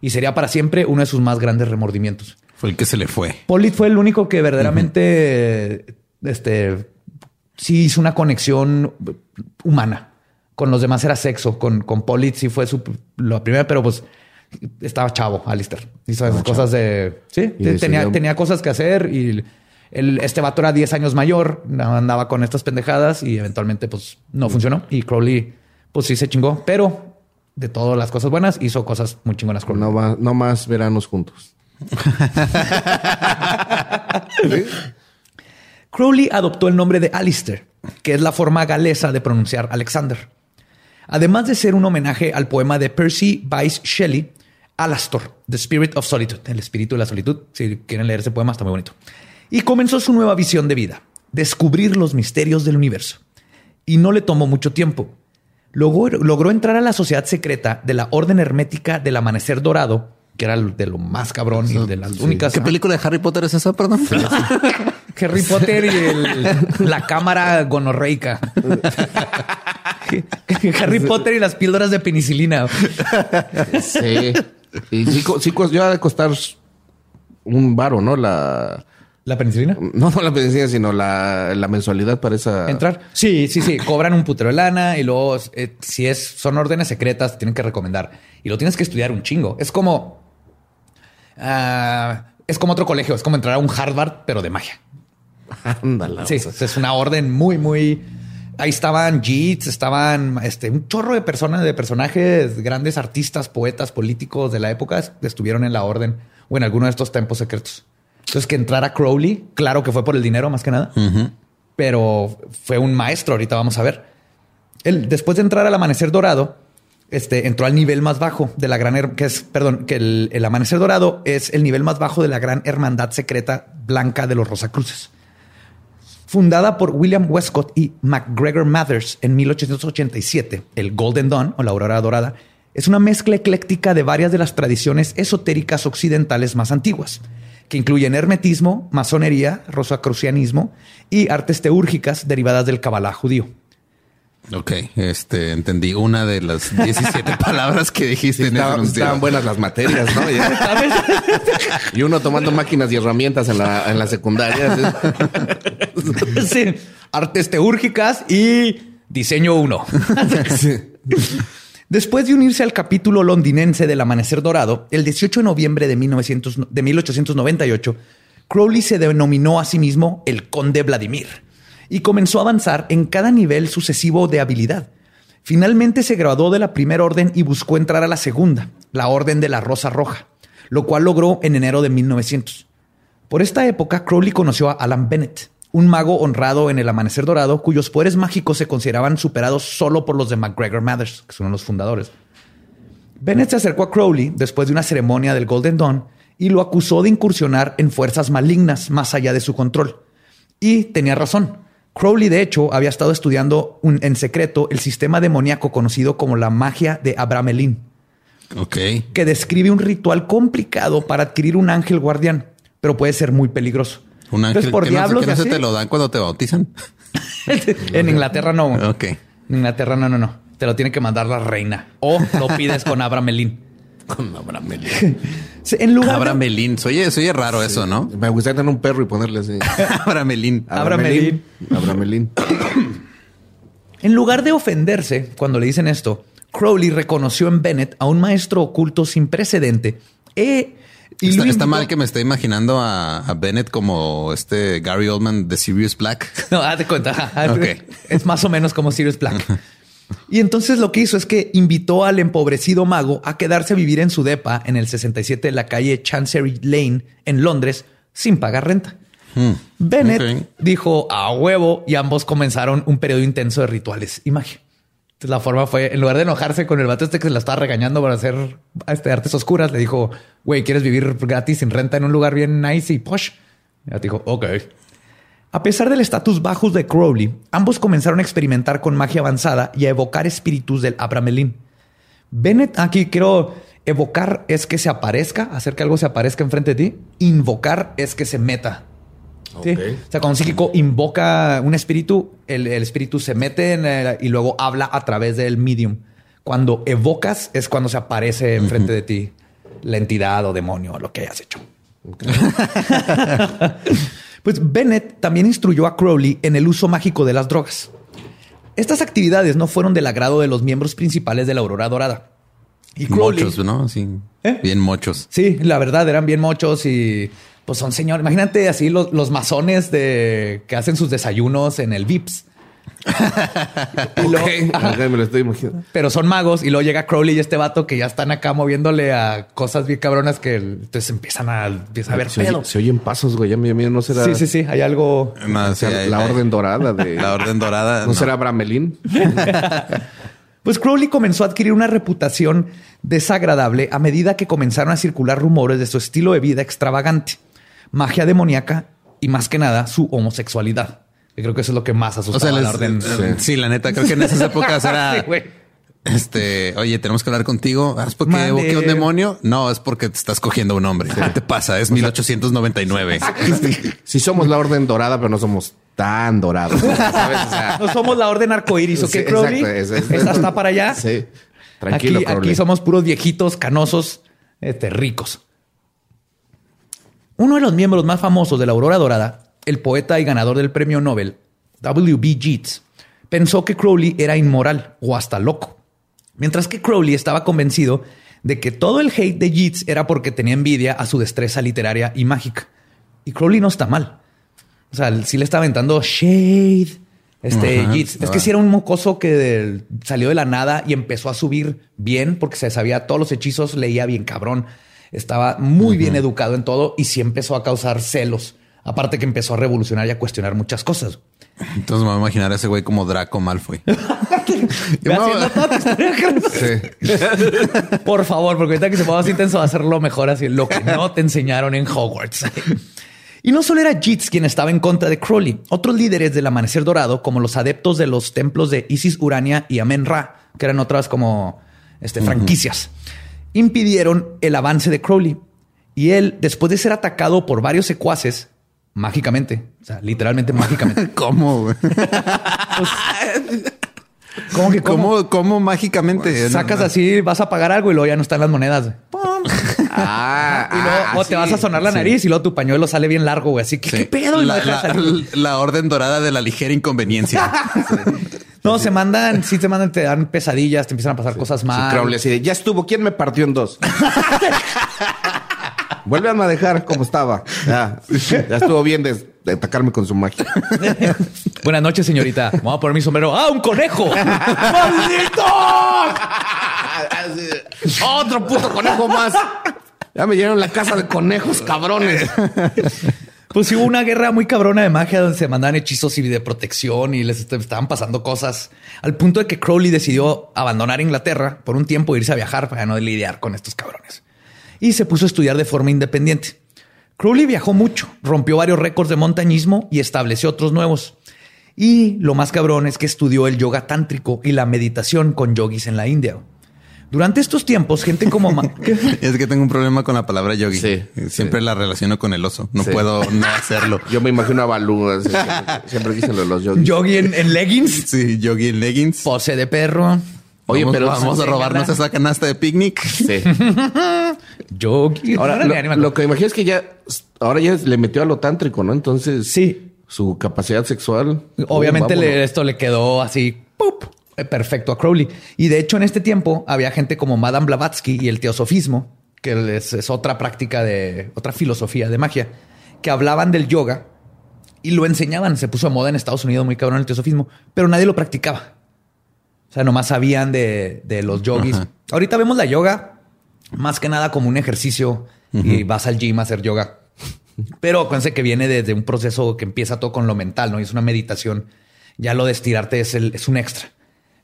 Y sería para siempre uno de sus más grandes remordimientos. Fue el que se le fue. Pollitt fue el único que verdaderamente este, sí hizo una conexión humana. Con los demás era sexo. Con, con Pollitt sí fue su, la primera, pero pues estaba chavo, Alistair. Hizo esas cosas de... Sí, tenía, tenía cosas que hacer y el, este vato era 10 años mayor, andaba con estas pendejadas y eventualmente pues no funcionó. Y Crowley pues sí se chingó, pero de todas las cosas buenas hizo cosas muy chingonas. Crowley. No, no más veranos juntos. Crowley adoptó el nombre de Alistair, que es la forma galesa de pronunciar Alexander. Además de ser un homenaje al poema de Percy Bysshe Shelley, Alastor, The Spirit of Solitude, el espíritu de la solitud. Si quieren leer ese poema, está muy bonito. Y comenzó su nueva visión de vida, descubrir los misterios del universo. Y no le tomó mucho tiempo. Logró, entrar a la sociedad secreta de la Orden Hermética del Amanecer Dorado, que era de lo más cabrón y de las únicas. ¿Qué película de Harry Potter es esa, perdón? Harry Potter y la cámara gonorreica. Harry Potter y las píldoras de penicilina. Sí. Y sí, sí, ya de costar un varo, ¿no? La... ¿La penicilina? No, no la penicilina, sino la, mensualidad para esa... ¿Entrar? Sí, sí, sí. Cobran un putero de lana y luego, eh, si es, son órdenes secretas, te tienen que recomendar. Y lo tienes que estudiar un chingo. Es como... Ah, es como otro colegio. Es como entrar a un Harvard, pero de magia. Ándala. Sí, es una orden muy, muy Ahí estaban Jeets, estaban este, un chorro de personas, de personajes, grandes artistas, poetas, políticos de la época estuvieron en la orden o en alguno de estos tempos secretos. Entonces, que entrara Crowley, claro que fue por el dinero más que nada, pero fue un maestro. Ahorita vamos a ver. Él, después de entrar al amanecer dorado, este, entró al nivel más bajo de la gran, que es, perdón, que el, el amanecer dorado es el nivel más bajo de la gran hermandad secreta blanca de los Rosacruces. Fundada por William Westcott y MacGregor Mathers en 1887, el Golden Dawn o la Aurora Dorada Es una mezcla ecléctica de varias de las tradiciones esotéricas occidentales más antiguas, que incluyen hermetismo, masonería, rosacrucianismo y artes teúrgicas derivadas del cabalá judío. Ok, este entendí una de las 17 palabras que dijiste. estaban, buenas las materias, ¿no? y uno tomando máquinas y herramientas en la, en la secundaria. sí, artes teúrgicas y diseño 1. Después de unirse al capítulo londinense del Amanecer Dorado, el 18 de noviembre de, 1900, de 1898, Crowley se denominó a sí mismo el Conde Vladimir y comenzó a avanzar en cada nivel sucesivo de habilidad. Finalmente se graduó de la primera orden y buscó entrar a la segunda, la Orden de la Rosa Roja, lo cual logró en enero de 1900. Por esta época, Crowley conoció a Alan Bennett, un mago honrado en el Amanecer Dorado, cuyos poderes mágicos se consideraban superados solo por los de McGregor Mathers, que son los fundadores. Bennett se acercó a Crowley después de una ceremonia del Golden Dawn y lo acusó de incursionar en fuerzas malignas más allá de su control. Y tenía razón. Crowley, de hecho, había estado estudiando en secreto el sistema demoníaco conocido como la magia de Abramelin. Que describe un ritual complicado para adquirir un ángel guardián, pero puede ser muy peligroso. Un ángel por diablos, no, se te lo dan cuando te bautizan. en Inglaterra no. Ok. En Inglaterra no, no, no. Te lo tiene que mandar la reina. O lo pides con Abramelin. Con Abramelin. en lugar Abramelin. Oye, oye raro eso, ¿no? Me gustaría tener un perro y ponerle así. Abramelin. Abramelin. Abramelin. en lugar de ofenderse cuando le dicen esto, Crowley reconoció en Bennett a un maestro oculto sin precedente está, mal que me esté imaginando a, Bennett como este Gary Oldman de Sirius Black. No, hazte cuenta. Es más o menos como Sirius Black. Y entonces lo que hizo es que invitó al empobrecido mago a quedarse a vivir en su depa en el 67 de la calle Chancery Lane en Londres sin pagar renta. Hmm. Bennett dijo a huevo y ambos comenzaron un periodo intenso de rituales y magia la forma fue, en lugar de enojarse con el vato este que se la estaba regañando por hacer este, artes oscuras, le dijo, güey, ¿quieres vivir gratis sin renta en un lugar bien nice y posh? Y dijo, ok. A pesar del estatus bajos de Crowley, ambos comenzaron a experimentar con magia avanzada y a evocar espíritus del Abramelin. Bennett, aquí quiero evocar es que se aparezca, hacer que algo se aparezca enfrente de ti. Invocar es que se meta o sea, cuando un psíquico invoca un espíritu, el, espíritu se mete y luego habla a través del medium. Cuando evocas es cuando se aparece enfrente de ti la entidad o demonio o lo que hayas hecho. pues Bennett también instruyó a Crowley en el uso mágico de las drogas. Estas actividades no fueron del agrado de los miembros principales de la Aurora Dorada. Y mochos, ¿no? Sí. ¿Eh? Bien mochos. Sí, la verdad, eran bien mochos y pues son señores. Imagínate así los, masones de que hacen sus desayunos en el Vips. me lo estoy imaginando. Pero son magos y luego llega Crowley y este vato que ya están acá moviéndole a cosas bien cabronas que entonces empiezan a, ver se, se, oyen pasos, güey. Ya no será. Sí, sí, sí. Hay algo. la orden dorada de la orden dorada. No, será Bramelín. Pues Crowley comenzó a adquirir una reputación desagradable a medida que comenzaron a circular rumores de su estilo de vida extravagante magia demoníaca y más que nada su homosexualidad. Yo creo que eso es lo que más asustaba la orden. Eh, sí. la neta, creo que en esas épocas era... Este, oye, tenemos que hablar contigo. ¿Es porque evoqué un demonio? No, es porque te estás cogiendo un hombre. ¿Qué te pasa? Es 1899. Si somos la orden dorada, pero no somos tan dorados. no somos la orden arcoíris, ¿ok, sí, Crowley? Esta está para allá. Sí. Tranquilo, aquí, aquí somos puros viejitos, canosos, este, ricos. Uno de los miembros más famosos de la Aurora Dorada, el poeta y ganador del premio Nobel, W.B. Yeats, pensó que Crowley era inmoral o hasta loco, mientras que Crowley estaba convencido de que todo el hate de Yeats era porque tenía envidia a su destreza literaria y mágica. Y Crowley no está mal. O sea, sí le está aventando shade. Este Yeats. Es que sí era un mocoso que salió de la nada y empezó a subir bien porque se sabía todos los hechizos, leía bien cabrón estaba muy bien educado en todo y sí empezó a causar celos. Aparte que empezó a revolucionar y a cuestionar muchas cosas. Entonces me voy a imaginar a ese güey como Draco Malfoy. Por favor, porque ahorita que se ponga así intenso a hacerlo mejor así, lo que no te enseñaron en Hogwarts. Y no solo era Jeets quien estaba en contra de Crowley, otros líderes del Amanecer Dorado, como los adeptos de los templos de Isis Urania y Amen Ra, que eran otras como este, franquicias, impidieron el avance de Crowley. Y él, después de ser atacado por varios secuaces, mágicamente, o sea, literalmente mágicamente. ¿Cómo? ¿Cómo que cómo? ¿Cómo, cómo mágicamente? Sacas así, vas a pagar algo y luego ya no están las monedas. Ah, Y luego ah, o te sí, vas a sonar la sí. nariz y luego tu pañuelo sale bien largo, güey. Así que, ¿qué pedo? La orden dorada de la ligera inconveniencia. No, se mandan, sí te mandan, te dan pesadillas, te empiezan a pasar cosas Sí, mal. Crowley así de, ya estuvo, ¿quién me partió en dos? Vuelvan a dejar como estaba. Ya, ya estuvo bien de, de atacarme con su magia. Buenas noches, señorita. Vamos a poner mi sombrero. ¡Ah, un conejo! ¡Maldito! Otro puto conejo más. Ya me llenaron la casa de conejos, cabrones. Pues hubo una guerra muy cabrona de magia donde se mandaban hechizos y de protección y les est- estaban pasando cosas al punto de que Crowley decidió abandonar Inglaterra por un tiempo e irse a viajar para no lidiar con estos cabrones. Y se puso a estudiar de forma independiente. Crowley viajó mucho, rompió varios récords de montañismo y estableció otros nuevos. Y lo más cabrón es que estudió el yoga tántrico y la meditación con yogis en la India. Durante estos tiempos, gente como... Ma- es que tengo un problema con la palabra yogi. Sí, Siempre la relaciono con el oso. No Sí. puedo no hacerlo. Yo me imagino a Balú. así, Siempre, siempre dicen lo de los yogis. yogi en, en leggings, Sí, yogi en leggings. pose de perro. Oye, vamos, pero vamos a robarnos esa canasta de picnic. Sí. Yogi. Ahora, lo, lo que imagino es que ya, ahora ya le metió a lo tántrico, ¿no? Entonces, Sí. su capacidad sexual. Obviamente uh, le- esto le quedó así ¡pup! Eh, perfecto a Crowley. Y de hecho, en este tiempo había gente como Madame Blavatsky y el teosofismo, que es, es otra práctica de otra filosofía de magia, que hablaban del yoga y lo enseñaban. Se puso de moda en Estados Unidos muy cabrón el teosofismo, pero nadie lo practicaba. O sea, nomás sabían de, de los yogis. Ajá. Ahorita vemos la yoga más que nada como un ejercicio y vas al gym a hacer yoga. Pero acuérdense que viene desde un proceso que empieza todo con lo mental, ¿no? Y es una meditación. Ya lo de estirarte es, el- es un extra.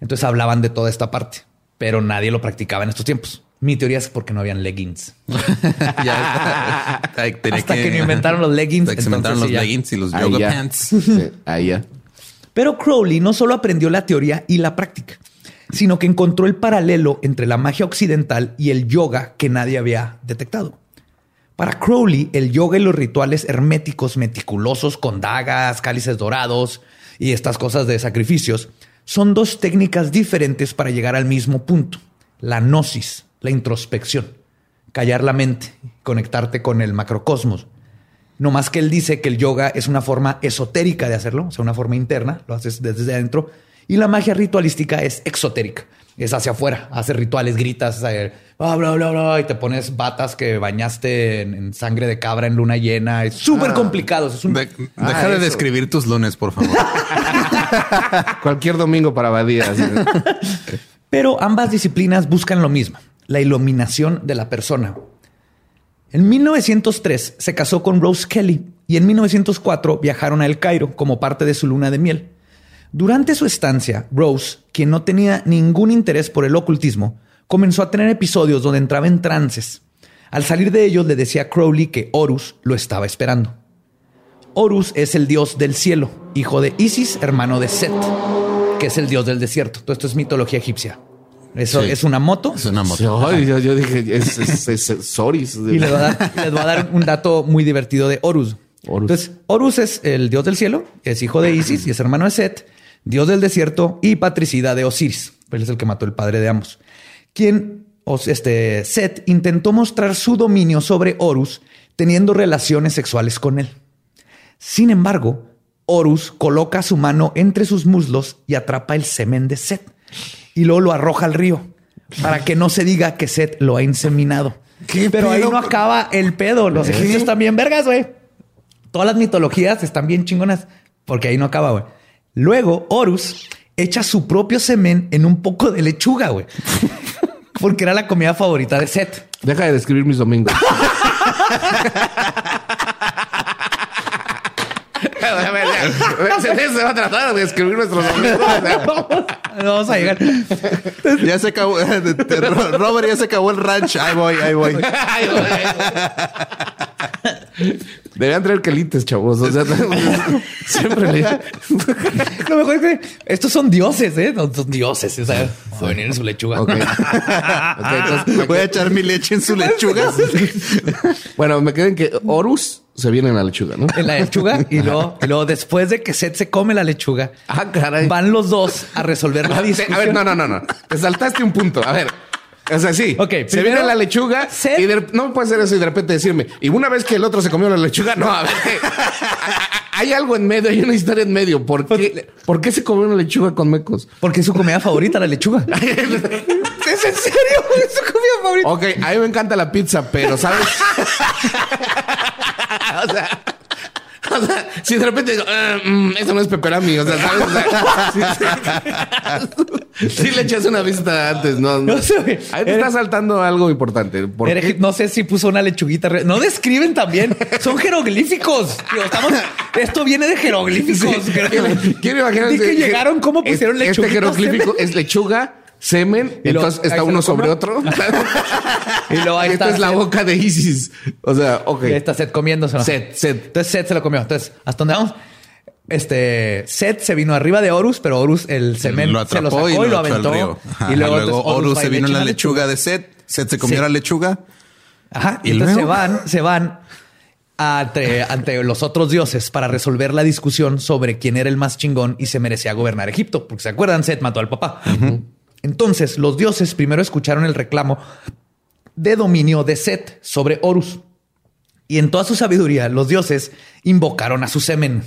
Entonces hablaban de toda esta parte, pero nadie lo practicaba en estos tiempos. Mi teoría es porque no habían leggings. ya, Hasta que no inventaron los leggings, hasta que se inventaron los ya. leggings y los Ahí yoga ya. pants. Sí, ahí ya. Pero Crowley no solo aprendió la teoría y la práctica, sino que encontró el paralelo entre la magia occidental y el yoga que nadie había detectado. Para Crowley, el yoga y los rituales herméticos meticulosos con dagas, cálices dorados y estas cosas de sacrificios son dos técnicas diferentes para llegar al mismo punto, la gnosis, la introspección, callar la mente, conectarte con el macrocosmos. No más que él dice que el yoga es una forma esotérica de hacerlo, o sea, una forma interna, lo haces desde adentro, y la magia ritualística es exotérica, es hacia afuera, haces rituales, gritas, eh, bla, bla, bla, bla, y te pones batas que bañaste en, en sangre de cabra en luna llena, es súper Ah. complicado. Es un... De- Ah, deja de eso. describir tus lunes, por favor. Cualquier domingo para Badía. así. Pero ambas disciplinas buscan lo mismo, la iluminación de la persona. En 1903 se casó con Rose Kelly y en 1904 viajaron a El Cairo como parte de su luna de miel. Durante su estancia, Rose, quien no tenía ningún interés por el ocultismo, comenzó a tener episodios donde entraba en trances. Al salir de ellos le decía a Crowley que Horus lo estaba esperando. Horus es el dios del cielo, hijo de Isis, hermano de Set, que es el dios del desierto. Todo esto es mitología egipcia. Eso Sí. es una moto. Es una moto. Ay, yo, yo dije, es, es, es- es Soris. Y les voy, a dar, les voy a dar un dato muy divertido de Horus. Horus. Entonces, Horus es el dios del cielo, es hijo de Isis y es hermano de Set, dios del desierto y patricida de Osiris. Él es el que mató el padre de ambos. Quien, este, Set intentó mostrar su dominio sobre Horus teniendo relaciones sexuales con él. Sin embargo, Horus coloca su mano entre sus muslos y atrapa el semen de Set y luego lo arroja al río para que no se diga que Set lo ha inseminado. ¿Qué Pero ahí no acaba el pedo. Los egipcios bien vergas, güey. Todas las mitologías están bien chingonas porque ahí no acaba, güey. Luego, Horus echa su propio semen en un poco de lechuga, güey. Porque era la comida favorita de Set. Deja de describir mis domingos. se, se va a tratar de describir nuestros domingos. Vamos a llegar. Ya se acabó. Robert ya se acabó el ranch. Ahí voy, ahí voy. Deberían traer quelites, chavos. O sea, siempre le... Lo mejor es que estos son dioses, ¿eh? No, son dioses. O sea, a venir en su lechuga. Ok. Ok, entonces, Voy a echar mi leche en su lechuga. bueno, me queden que Horus se viene en la lechuga, ¿no? En la lechuga y luego, y luego después de que Seth se come la lechuga, Ah, caray. van los dos a resolver la A ver, discusión. no, no, no, no. Te saltaste un punto. A ver. O sea, sí. Ok, se viene la lechuga y de- no puede ser eso y de repente decirme, y una vez que el otro se comió la lechuga, no, a ver. hay algo en medio, hay una historia en medio. ¿Por qué, ¿por qué se comió una lechuga con mecos? Porque es su comida favorita, la lechuga. ¿Es en serio? Es su comida favorita. Ok, a mí me encanta la pizza, pero ¿sabes? o sea. O sea, si de repente digo, "Ah, mm, eso no es pepperami, o sea, ¿sabes? O sea, sí, sí. Sí le echas una vista antes, ¿no? No sé. Ahí te está saltando algo importante. ¿Por Eres- qué? No sé si puso una lechuguita. No describen también. Son jeroglíficos. Estamos- esto viene de jeroglíficos. Quiero, quiero imaginar que llegaron, cómo pusieron Este jeroglífico es lechuga, semen, Y entonces está uno sobre otro. Y luego ahí Esta está es la Seth. boca de Isis. O sea, ok. Y ahí está Seth comiéndose. Seth, Seth. Entonces Seth se lo comió. Entonces, ¿hasta dónde vamos? Este Seth se vino arriba de Horus, pero Horus el semen lo se lo sacó y lo, aventó. Ajá, y luego, luego entonces, Horus se vino en la lechuga de Seth. Seth se comió Sí. la lechuga. Ajá. Y ¿Y entonces se van, se van ante, ante los otros dioses para resolver la discusión sobre quién era el más chingón y se merecía gobernar Egipto. Porque se acuerdan, Seth mató al papá. Entonces los dioses primero escucharon el reclamo de dominio de Set sobre Horus. Y en toda su sabiduría, los dioses invocaron a su semen.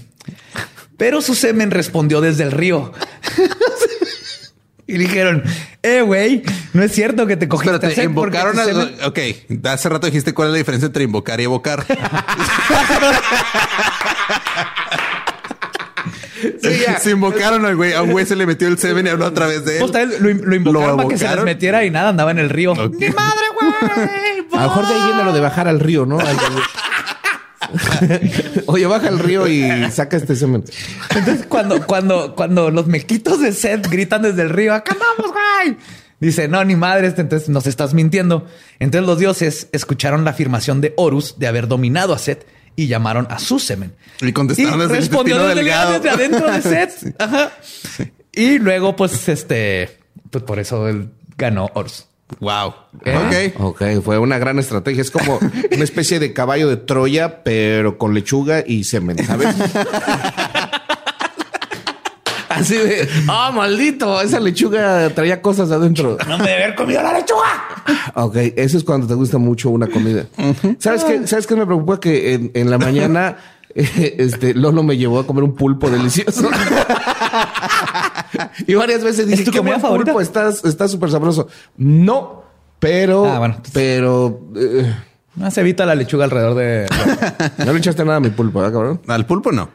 Pero su semen respondió desde el río. y dijeron, eh, güey, no es cierto que te cogiste Set porque invocaron al... semen- Ok, hace rato dijiste cuál es la diferencia entre invocar y evocar. Sí, ya. se invocaron al güey. A un güey se le metió el semen y habló a través de él. Pues, lo, lo invocaron para que se les metiera y nada, andaba en el río. Ok. ¡Mi madre, güey! A lo mejor de ahí viene lo de bajar al río, ¿no? Al- Oye, baja al río y saca este semen. Entonces, cuando, cuando, cuando los mequitos de Seth gritan desde el río, ¡acá vamos, güey! Dice, no, ni madre, este, entonces nos estás mintiendo. Entonces los dioses escucharon la afirmación de Horus de haber dominado a Seth y llamaron a su semen. Y contestaron desde el respondió intestino desde, delgado. desde adentro de Seth. Ajá. Y luego, pues, este, pues por eso él ganó Horus. Wow. ¿Eh? Ok. Ok, fue una gran estrategia. Es como una especie de caballo de Troya, pero con lechuga y semen, ¿sabes? Así de, ah, maldito, esa lechuga traía cosas adentro. No me debe haber comido la lechuga. Ok, eso es cuando te gusta mucho una comida. ¿Sabes qué? ¿Sabes qué me preocupa? Que en, en la mañana este Lolo me llevó a comer un pulpo delicioso. y varias veces dije, ¿Es tu ¿qué comida favorita? pulpo? Está está súper sabroso. No, pero... Ah, bueno. Pero... eh, No se evita la lechuga alrededor de. no le echaste nada a mi pulpo, ¿verdad, cabrón? Al pulpo no.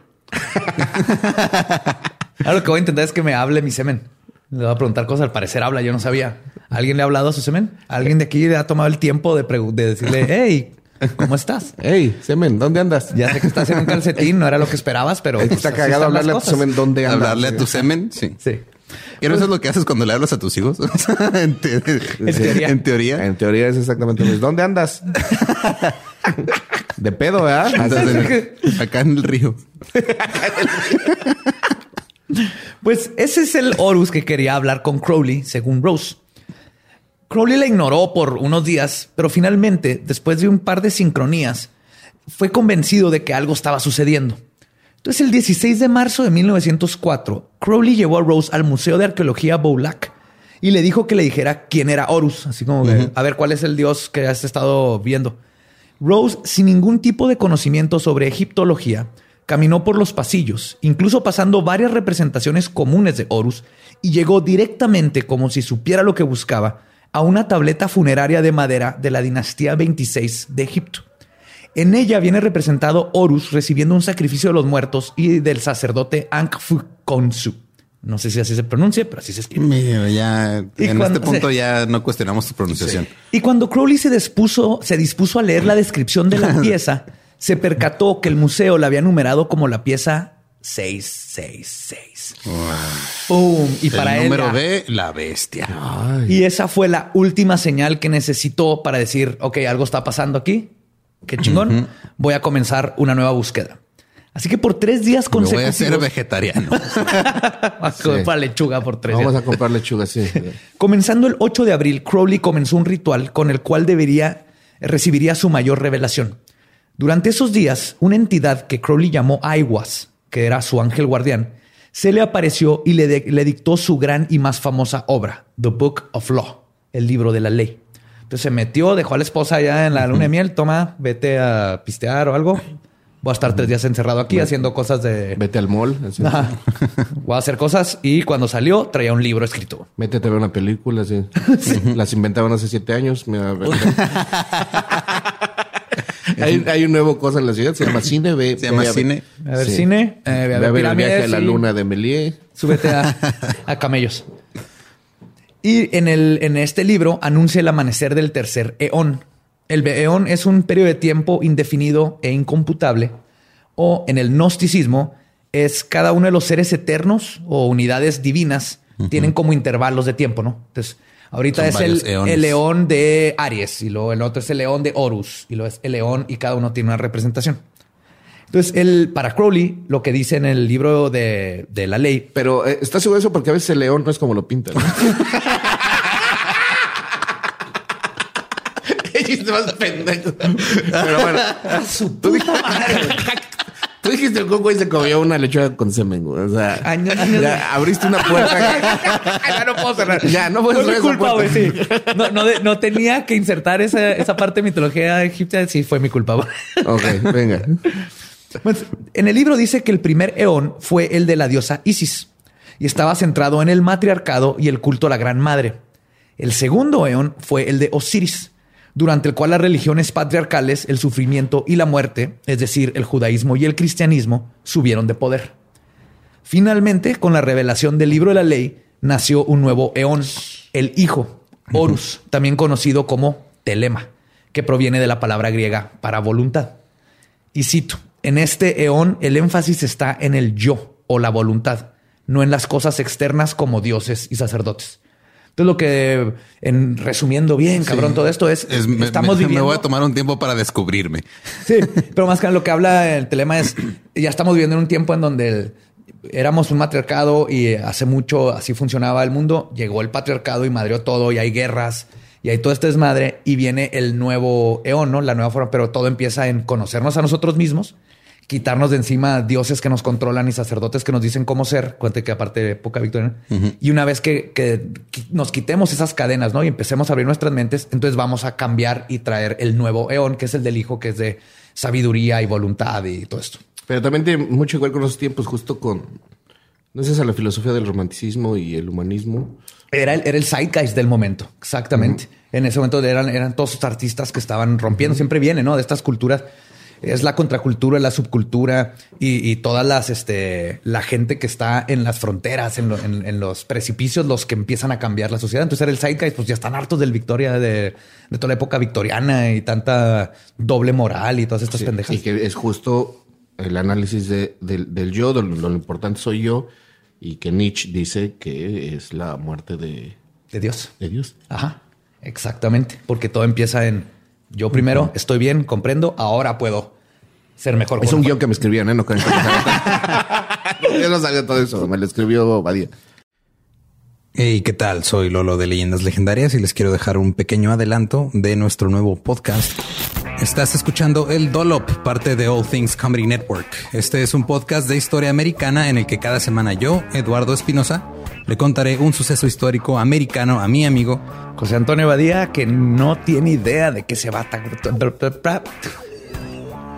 Ahora lo que voy a intentar es que me hable mi semen. Le voy a preguntar cosas. Al parecer habla, yo no sabía. ¿Alguien le ha hablado a su semen? ¿Alguien de aquí le ha tomado el tiempo de, decirle, hey, ¿cómo estás? Hey, semen, ¿dónde andas? Ya sé que estás en un calcetín, no era lo que esperabas, pero. pues, Está cagado hablarle a tu semen, ¿dónde andas? Hablarle a tu semen, sí. Sí. ¿Y no eso es lo que haces cuando le hablas a tus hijos? en, te- teoría. en teoría. En teoría es exactamente lo mismo. ¿Dónde andas? De pedo, ¿verdad? Andas en- acá en el río. Pues ese es el Horus que quería hablar con Crowley, según Rose. Crowley la ignoró por unos días, pero finalmente, después de un par de sincronías, fue convencido de que algo estaba sucediendo. Entonces, el 16 de marzo de 1904, Crowley llevó a Rose al Museo de Arqueología Boulac y le dijo que le dijera quién era Horus, así como a ver cuál es el dios que has estado viendo. Rose, sin ningún tipo de conocimiento sobre egiptología, caminó por los pasillos, incluso pasando varias representaciones comunes de Horus, y llegó directamente, como si supiera lo que buscaba, a una tableta funeraria de madera de la dinastía 26 de Egipto. En ella viene representado Horus recibiendo un sacrificio de los muertos y del sacerdote Ankh-Fu-Konsu. No sé si así se pronuncia, pero así se escribe. Ya Y en cuando- este punto ya no cuestionamos tu pronunciación. Y cuando Crowley se dispuso, se dispuso a leer la descripción de la pieza, se percató que el museo la había numerado como la pieza 666. ¡Pum! Y para el él. número B, la bestia. Y esa fue la última señal que necesitó para decir, ok, algo está pasando aquí. qué chingón, voy a comenzar una nueva búsqueda. Así que por tres días consecutivos. voy a ser vegetariano. a comprar lechuga por tres Vamos a comprar lechuga, sí. Comenzando el 8 de abril, Crowley comenzó un ritual con el cual debería recibiría su mayor revelación. Durante esos días, una entidad que Crowley llamó Aiwas, que era su ángel guardián, se le apareció y le, le dictó su gran y más famosa obra, The Book of Law, el libro de la ley. Entonces se metió, dejó a la esposa allá en la luna de miel, toma, vete a pistear o algo. Voy a estar tres días encerrado aquí haciendo cosas de. Vete al mall. Voy a hacer cosas y cuando salió traía un libro escrito. Métete a ver una película. Sí. Las inventaban hace siete años. hay, hay, un nuevo cosa en la ciudad. Se llama cine. Ve, se llama cine. A ver cine. Eh, a ver, el viaje a la luna de Méliès. Súbete a, a camellos. Y en, el, en este libro anuncia el amanecer del tercer eón el Beón es un periodo de tiempo indefinido e incomputable, o en el gnosticismo es cada uno de los seres eternos o unidades divinas tienen como intervalos de tiempo, ¿no? Entonces, ahorita es el, el, león de Aries y luego el otro es el león de Horus y luego es el león y cada uno tiene una representación. Entonces, el, para Crowley, lo que dice en el libro de, la ley. Pero eh, está seguro de eso porque a veces el león no es como lo pintan. pendejo. Pero bueno, tú, tú dijiste el coco y se comió una lechuga con semen, O sea, ya abriste una puerta. ya no puedo cerrar. Ya no puedo cerrar. Fue mi culpa, güey. Sí. No, tenía que insertar esa, esa parte de mitología egipcia. Sí, fue mi culpa. Güey. Ok, venga. En el libro dice que el primer eón fue el de la diosa Isis y estaba centrado en el matriarcado y el culto a la gran madre. El segundo eón fue el de Osiris durante el cual las religiones patriarcales, el sufrimiento y la muerte, es decir, el judaísmo y el cristianismo, subieron de poder. Finalmente, con la revelación del libro de la ley, nació un nuevo eón, el Hijo, Horus, también conocido como Telema, que proviene de la palabra griega para voluntad. Y cito, en este eón el énfasis está en el yo o la voluntad, no en las cosas externas como dioses y sacerdotes. Entonces, lo que, en resumiendo bien, cabrón, todo esto es, estamos viviendo. Me voy a tomar un tiempo para descubrirme. Sí, pero más que lo que habla el telema es, ya estamos viviendo en un tiempo en donde éramos un matriarcado y hace mucho así funcionaba el mundo. Llegó el patriarcado y madreó todo y hay guerras y hay todo este desmadre y viene el nuevo eón, ¿no? La nueva forma, pero todo empieza en conocernos a nosotros mismos quitarnos de encima dioses que nos controlan y sacerdotes que nos dicen cómo ser, cuente que aparte de época victoriana. Y una vez que, nos quitemos esas cadenas, ¿no? Y empecemos a abrir nuestras mentes, entonces vamos a cambiar y traer el nuevo eón, que es el del hijo, que es de sabiduría y voluntad y todo esto. Pero también tiene mucho igual con los tiempos, justo con, no sé, a la filosofía del romanticismo y el humanismo. Era el, era el zeitgeist del momento, exactamente. En ese momento eran, eran todos los artistas que estaban rompiendo, siempre viene, ¿no? De estas culturas es la contracultura, la subcultura y, todas las, este, la gente que está en las fronteras, en, los precipicios, los que empiezan a cambiar la sociedad. Entonces era el Zeitgeist, pues ya están hartos del Victoria, de, toda la época victoriana y tanta doble moral y todas estas pendejas. Y que es justo el análisis del, yo, de lo, importante soy yo, y que Nietzsche dice que es la muerte de, de Dios. De Dios. Ajá, exactamente, porque todo empieza en yo primero estoy bien, comprendo, ahora puedo ser mejor. Es un guion que me escribían, ¿eh? No Yo no sabía todo eso, me lo escribió Badía. Hey, ¿qué tal? Soy Lolo de Leyendas Legendarias y les quiero dejar un pequeño adelanto de nuestro nuevo podcast. Estás escuchando El Dolop, parte de All Things Comedy Network. Este es un podcast de historia americana en el que cada semana yo, Eduardo Espinosa, le contaré un suceso histórico americano a mi amigo José Antonio Badía, que no tiene idea de qué se va a...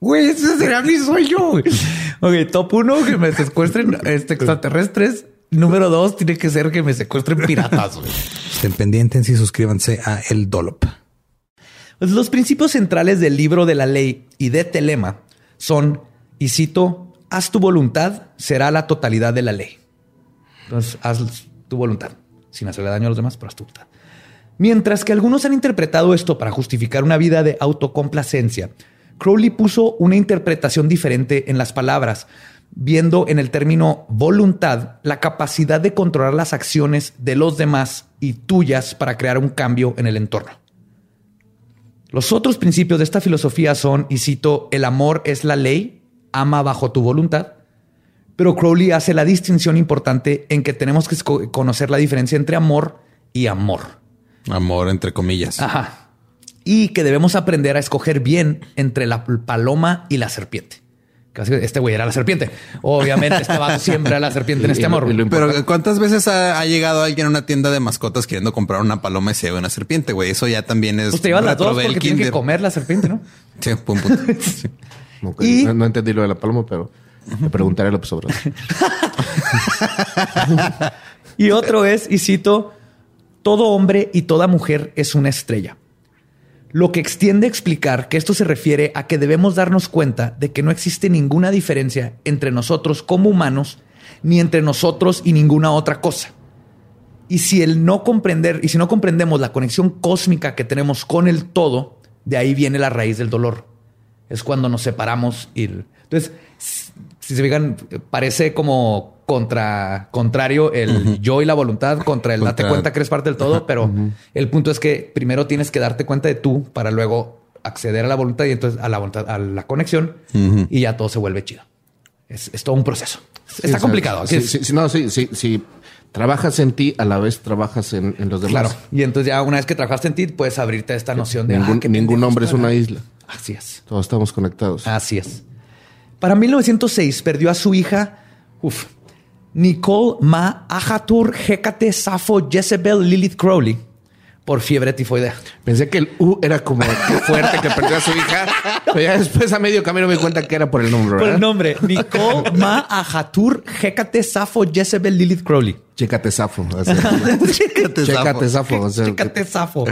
Güey, ese será mi sueño. Ok, top uno, que me secuestren este, extraterrestres. Número dos, tiene que ser que me secuestren piratas. Estén pendientes y suscríbanse a El Dolop. Pues los principios centrales del libro de la ley y de Telema son, y cito, haz tu voluntad, será la totalidad de la ley. Entonces, haz tu voluntad, sin hacerle daño a los demás, pero haz tu voluntad. Mientras que algunos han interpretado esto para justificar una vida de autocomplacencia, Crowley puso una interpretación diferente en las palabras, viendo en el término voluntad la capacidad de controlar las acciones de los demás y tuyas para crear un cambio en el entorno. Los otros principios de esta filosofía son, y cito, el amor es la ley, ama bajo tu voluntad, pero Crowley hace la distinción importante en que tenemos que conocer la diferencia entre amor y amor. Amor entre comillas. Ajá. Y que debemos aprender a escoger bien entre la paloma y la serpiente. Este güey era la serpiente. Obviamente, este va siempre a la serpiente en este amor. Pero ¿cuántas veces ha, llegado alguien a una tienda de mascotas queriendo comprar una paloma y se ve una serpiente, güey? Eso ya también es. Pues te llevas las dos porque tiene que comer la serpiente, ¿no? Sí, pum, pum. y... no, entendí lo de la paloma, pero me preguntaré lo que sobra. y otro es, y cito, todo hombre y toda mujer es una estrella. Lo que extiende a explicar que esto se refiere a que debemos darnos cuenta de que no existe ninguna diferencia entre nosotros como humanos ni entre nosotros y ninguna otra cosa. Y si el no comprender y si no comprendemos la conexión cósmica que tenemos con el todo, de ahí viene la raíz del dolor. Es cuando nos separamos y entonces si se fijan parece como contra contrario el yo y la voluntad contra el date cuenta que eres parte del todo, pero el punto es que primero tienes que darte cuenta de tú para luego acceder a la voluntad y entonces a la voluntad, a la conexión y ya todo se vuelve chido. Es, todo un proceso. Está complicado. Sí, sí, no, sí, sí, sí. Trabajas en ti, a la vez trabajas en, los demás. Claro. Y entonces ya una vez que trabajaste en ti, puedes abrirte a esta noción de... Ningún, ah, ningún hombre es una isla. Así es. Todos estamos conectados. Así es. Para 1906 perdió a su hija, uf, Nicole Ma Ahatur Hecate Safo Jezebel Lilith Crowley por fiebre tifoidea. Pensé que el U era como fuerte que perdió a su hija, pero ya después a medio camino me di cuenta que era por el nombre. Por el nombre. Nicole Ma Ahatur Hecate Safo Jezebel Lilith Crowley. Chécate Safo. Chécate Safo. Chécate Safo.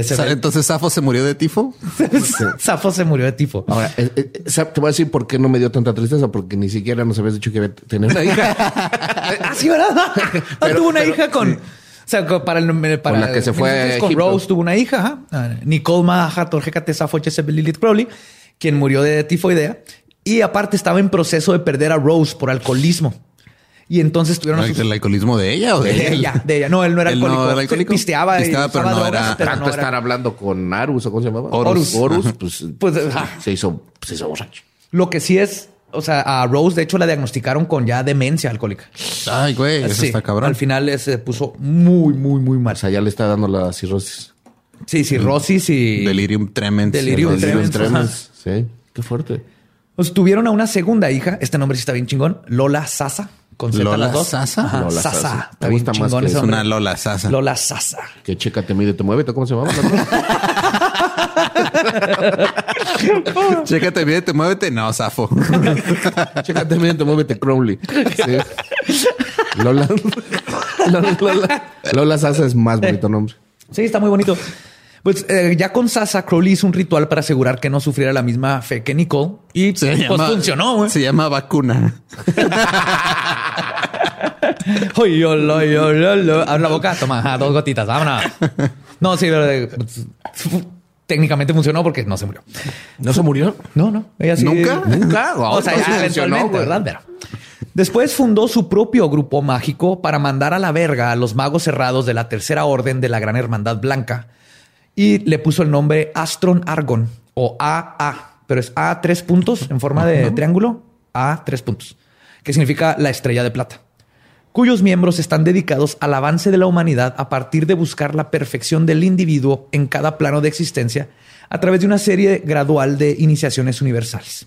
Entonces Safo se murió de tifo. Safo se murió de tifo. Ahora, eh, eh, te voy a decir por qué no me dio tanta tristeza, porque ni siquiera nos habías dicho que tenía una hija. Así, ¿verdad? Ah, tuvo una hija con. O sea, para el para la que se fue. Con Rose tuvo una hija, ah, Nicole Maha Torjecate Safo Lilith Crowley, quien murió de tifoidea. Y aparte estaba en proceso de perder a Rose por alcoholismo. Y entonces tuvieron ¿El alcoholismo de ella o de, ella? De ella. No, él no era alcohólico. No era alcohólico. Pisteaba, Pisteaba pero no era... Pero Tanto estar hablando con Arus o cómo se llamaba. Horus. Horus, pues, pues se hizo, se hizo borracho. Lo que sí es, o sea, a Rose de hecho la diagnosticaron con ya demencia alcohólica. Ay, güey, eso está cabrón. Al final se puso muy, muy, muy mal. O sea, ya le está dando la cirrosis. Sí, cirrosis y... Delirium tremens. Delirium, tremens. tremens. Sí, qué fuerte. Pues tuvieron a una segunda hija, este nombre sí está bien chingón, Lola Sasa. Con Lola Sasa. Lola Sasa. Te gusta más que es una Lola Sasa. Lola Sasa. Que checa, te mide, te mueve. ¿Cómo se llama? Chécate, mide, te muévete. No, Safo. Chécate, mide, te muévete, Crowley. Lola, Lola, Lola, Lola Sasa es más bonito nombre. Sí, está muy bonito. Pues eh, ya con Sasa, Crowley hizo un ritual para asegurar que no sufriera la misma fe que Nicole. Y pues funcionó. Se llama vacuna. Lo, yo, lo, Abre la boca, toma, dos gotitas, vámonos. No, sí, pero pues, técnicamente funcionó porque no se murió. ¿No se murió? No, no. Ella sí, ¿Nunca? Nunca. o sea, ya eventualmente, ¿verdad? Después fundó su propio grupo mágico para mandar a la verga a los magos cerrados de la Tercera Orden de la Gran Hermandad Blanca y le puso el nombre Astron Argon o AA, pero es A tres puntos en forma de triángulo, A tres puntos, que significa la estrella de plata, cuyos miembros están dedicados al avance de la humanidad a partir de buscar la perfección del individuo en cada plano de existencia a través de una serie gradual de iniciaciones universales.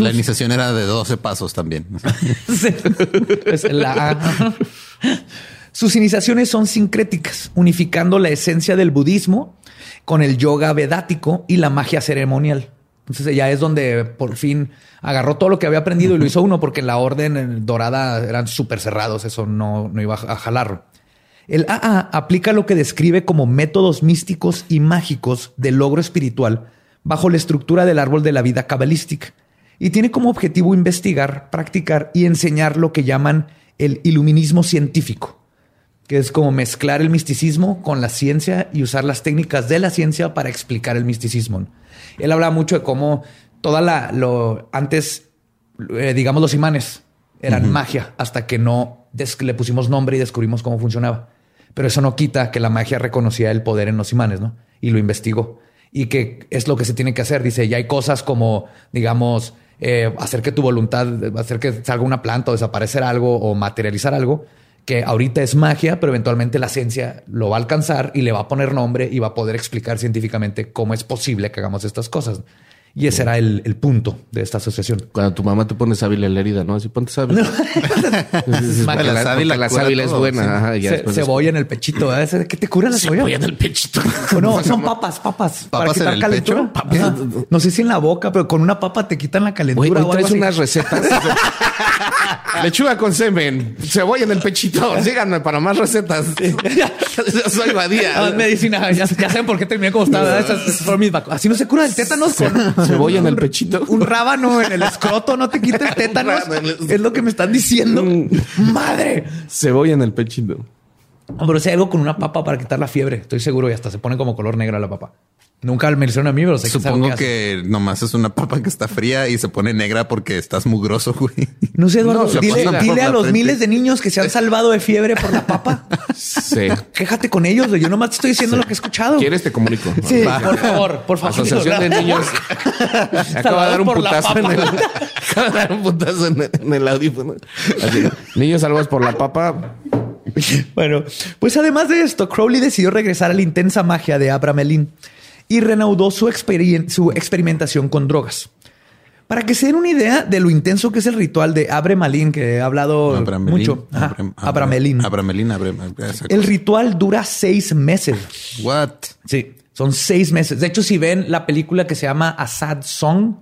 la iniciación era de 12 pasos también. la A. Sus iniciaciones son sincréticas, unificando la esencia del budismo con el yoga vedático y la magia ceremonial. Entonces ya es donde por fin agarró todo lo que había aprendido y lo hizo uno, porque la orden dorada eran súper cerrados, eso no, no iba a jalarlo. El AA aplica lo que describe como métodos místicos y mágicos de logro espiritual bajo la estructura del árbol de la vida cabalística y tiene como objetivo investigar, practicar y enseñar lo que llaman el iluminismo científico, que es como mezclar el misticismo con la ciencia y usar las técnicas de la ciencia para explicar el misticismo. Él habla mucho de cómo toda la, lo, antes, eh, digamos, los imanes eran magia hasta que no le pusimos nombre y descubrimos cómo funcionaba. Pero eso no quita que la magia reconocía el poder en los imanes, ¿no? Y lo investigó. Y que es lo que se tiene que hacer. Dice, ya hay cosas como, digamos, eh, hacer que tu voluntad, hacer que salga una planta o desaparecer algo o materializar algo, que ahorita es magia, pero eventualmente la ciencia lo va a alcanzar y le va a poner nombre y va a poder explicar científicamente cómo es posible que hagamos estas cosas. Y ese era el, el, punto de esta asociación. Cuando tu mamá te pone sábila en la herida, ¿no? Así ponte sábila. la sábila, la sábila es buena. Ajá, Ce cebolla en el pechito. ¿Qué te cura la cebolla? Cebolla en el pechito. no, son papas, papas. ¿Papas para quitar calentura. No sé si en la boca, pero con una papa te quitan la calentura. Güey, traes unas recetas. Lechuga con semen, cebolla en el pechito. Síganme para más recetas. Soy Badía. medicina. Ya, ya, saben por qué terminé como estaba. Así no se cura el tétanos con cebolla en el pechito. Un rábano en el escroto no te quita el tétanos. es lo que me están diciendo. Madre. Cebolla en el pechito. Pero si hay algo con una papa para quitar la fiebre, estoy seguro y hasta se pone como color negra la papa. Nunca me hicieron a mí, pero sé Supongo que, que, nomás es una papa que está fría y se pone negra porque estás mugroso, güey. No sé, Eduardo. dile, dile a los miles de niños que se han salvado de fiebre por la papa. Sí. Quéjate con ellos. Yo nomás te estoy diciendo lo que he escuchado. ¿Quieres? Te comunico. Sí, por favor, por favor. Asociación de niños. acaba de dar un putazo en el, acaba de dar un putazo en el, en el audífono. Así, niños salvados por la papa. Bueno, pues además de esto, Crowley decidió regresar a la intensa magia de Abramelin y reanudó su, su experimentación con drogas. Para que se den una idea de lo intenso que es el ritual de Abre Malin, que he hablado mucho. Abramelin. Abramelin. El ritual dura seis meses. What? Sí, son seis meses. De hecho, si ven la película que se llama A Sad Song,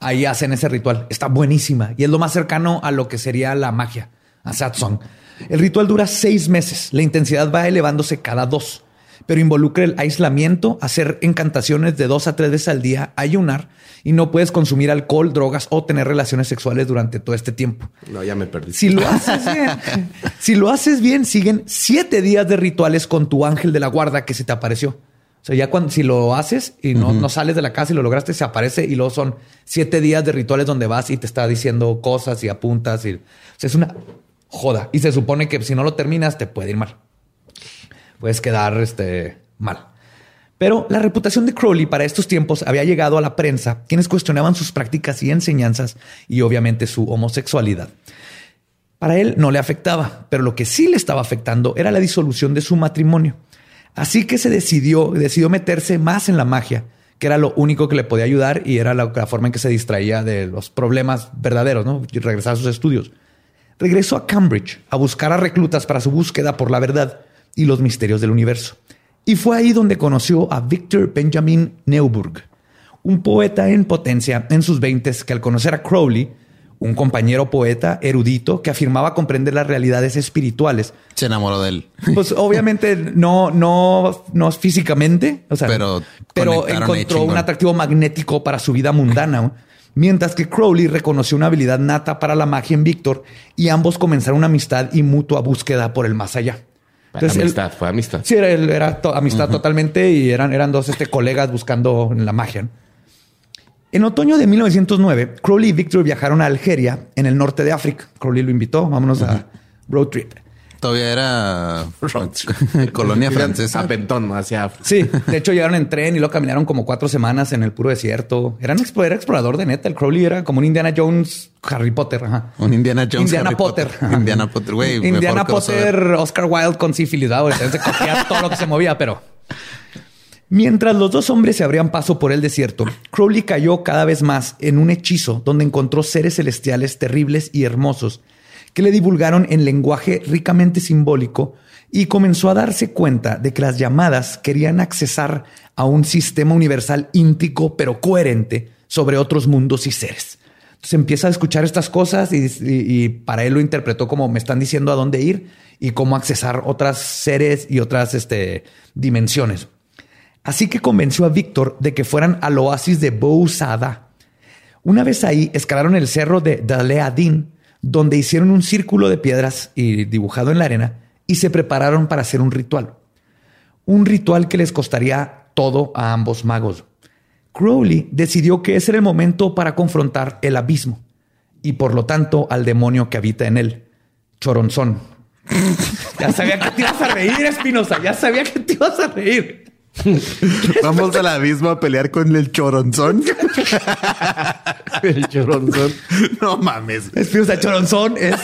ahí hacen ese ritual. Está buenísima y es lo más cercano a lo que sería la magia. A Sad Song. El ritual dura seis meses. La intensidad va elevándose cada dos pero involucra el aislamiento, hacer encantaciones de dos a tres veces al día, ayunar y no puedes consumir alcohol, drogas o tener relaciones sexuales durante todo este tiempo. No, ya me perdí. Si lo haces bien, si lo haces bien, siguen siete días de rituales con tu ángel de la guarda que se te apareció. O sea, ya cuando si lo haces y no, no sales de la casa y lo lograste, se aparece y luego son siete días de rituales donde vas y te está diciendo cosas y apuntas. Y, o sea, es una joda. Y se supone que si no lo terminas, te puede ir mal puedes quedar este, mal. Pero la reputación de Crowley para estos tiempos había llegado a la prensa, quienes cuestionaban sus prácticas y enseñanzas y obviamente su homosexualidad. Para él no le afectaba, pero lo que sí le estaba afectando era la disolución de su matrimonio. Así que se decidió, decidió meterse más en la magia, que era lo único que le podía ayudar y era la, forma en que se distraía de los problemas verdaderos, ¿no? Y regresar a sus estudios. Regresó a Cambridge a buscar a reclutas para su búsqueda por la verdad y los misterios del universo. Y fue ahí donde conoció a Victor Benjamin Neuburg, un poeta en potencia en sus veintes que al conocer a Crowley, un compañero poeta erudito que afirmaba comprender las realidades espirituales. Se enamoró de él. Pues obviamente no, no, no físicamente, o sea, pero, pero encontró un atractivo magnético para su vida mundana. Mientras que Crowley reconoció una habilidad nata para la magia en Víctor y ambos comenzaron una amistad y mutua búsqueda por el más allá. Entonces, amistad, fue amistad. Sí, era, era amistad totalmente y eran, eran dos este, colegas buscando la magia. En otoño de 1909, Crowley y Victor viajaron a Algeria, en el norte de África. Crowley lo invitó, vámonos a road trip. Todavía era colonia francesa. Pentón, hacia Sí, de hecho llegaron en tren y luego caminaron como cuatro semanas en el puro desierto. Eran era explorador de neta. El Crowley era como un Indiana Jones, Harry Potter. Ajá. Un Indiana Jones, Indiana Potter. Indiana Potter, güey. Indiana Potter, Oscar Wilde con sífilis. Se cogía todo lo que se movía, pero... Mientras los dos hombres se abrían paso por el desierto, Crowley cayó cada vez más en un hechizo donde encontró seres celestiales terribles y hermosos que le divulgaron en lenguaje ricamente simbólico y comenzó a darse cuenta de que las llamadas querían accesar a un sistema universal íntico pero coherente sobre otros mundos y seres. Entonces empieza a escuchar estas cosas y, para él lo interpretó como me están diciendo a dónde ir y cómo accesar otras seres y otras este, dimensiones. Así que convenció a Víctor de que fueran al oasis de Bousada, Una vez ahí, escalaron el cerro de Daleadin, donde hicieron un círculo de piedras y dibujado en la arena y se prepararon para hacer un ritual. Un ritual que les costaría todo a ambos magos. Crowley decidió que ese era el momento para confrontar el abismo y por lo tanto al demonio que habita en él, Choronzón. ya sabía que te ibas a reír, Espinosa, ya sabía que te ibas a reír. Vamos al abismo a pelear con el choronzón. el choronzón. No mames. Espinosa, choronzón es,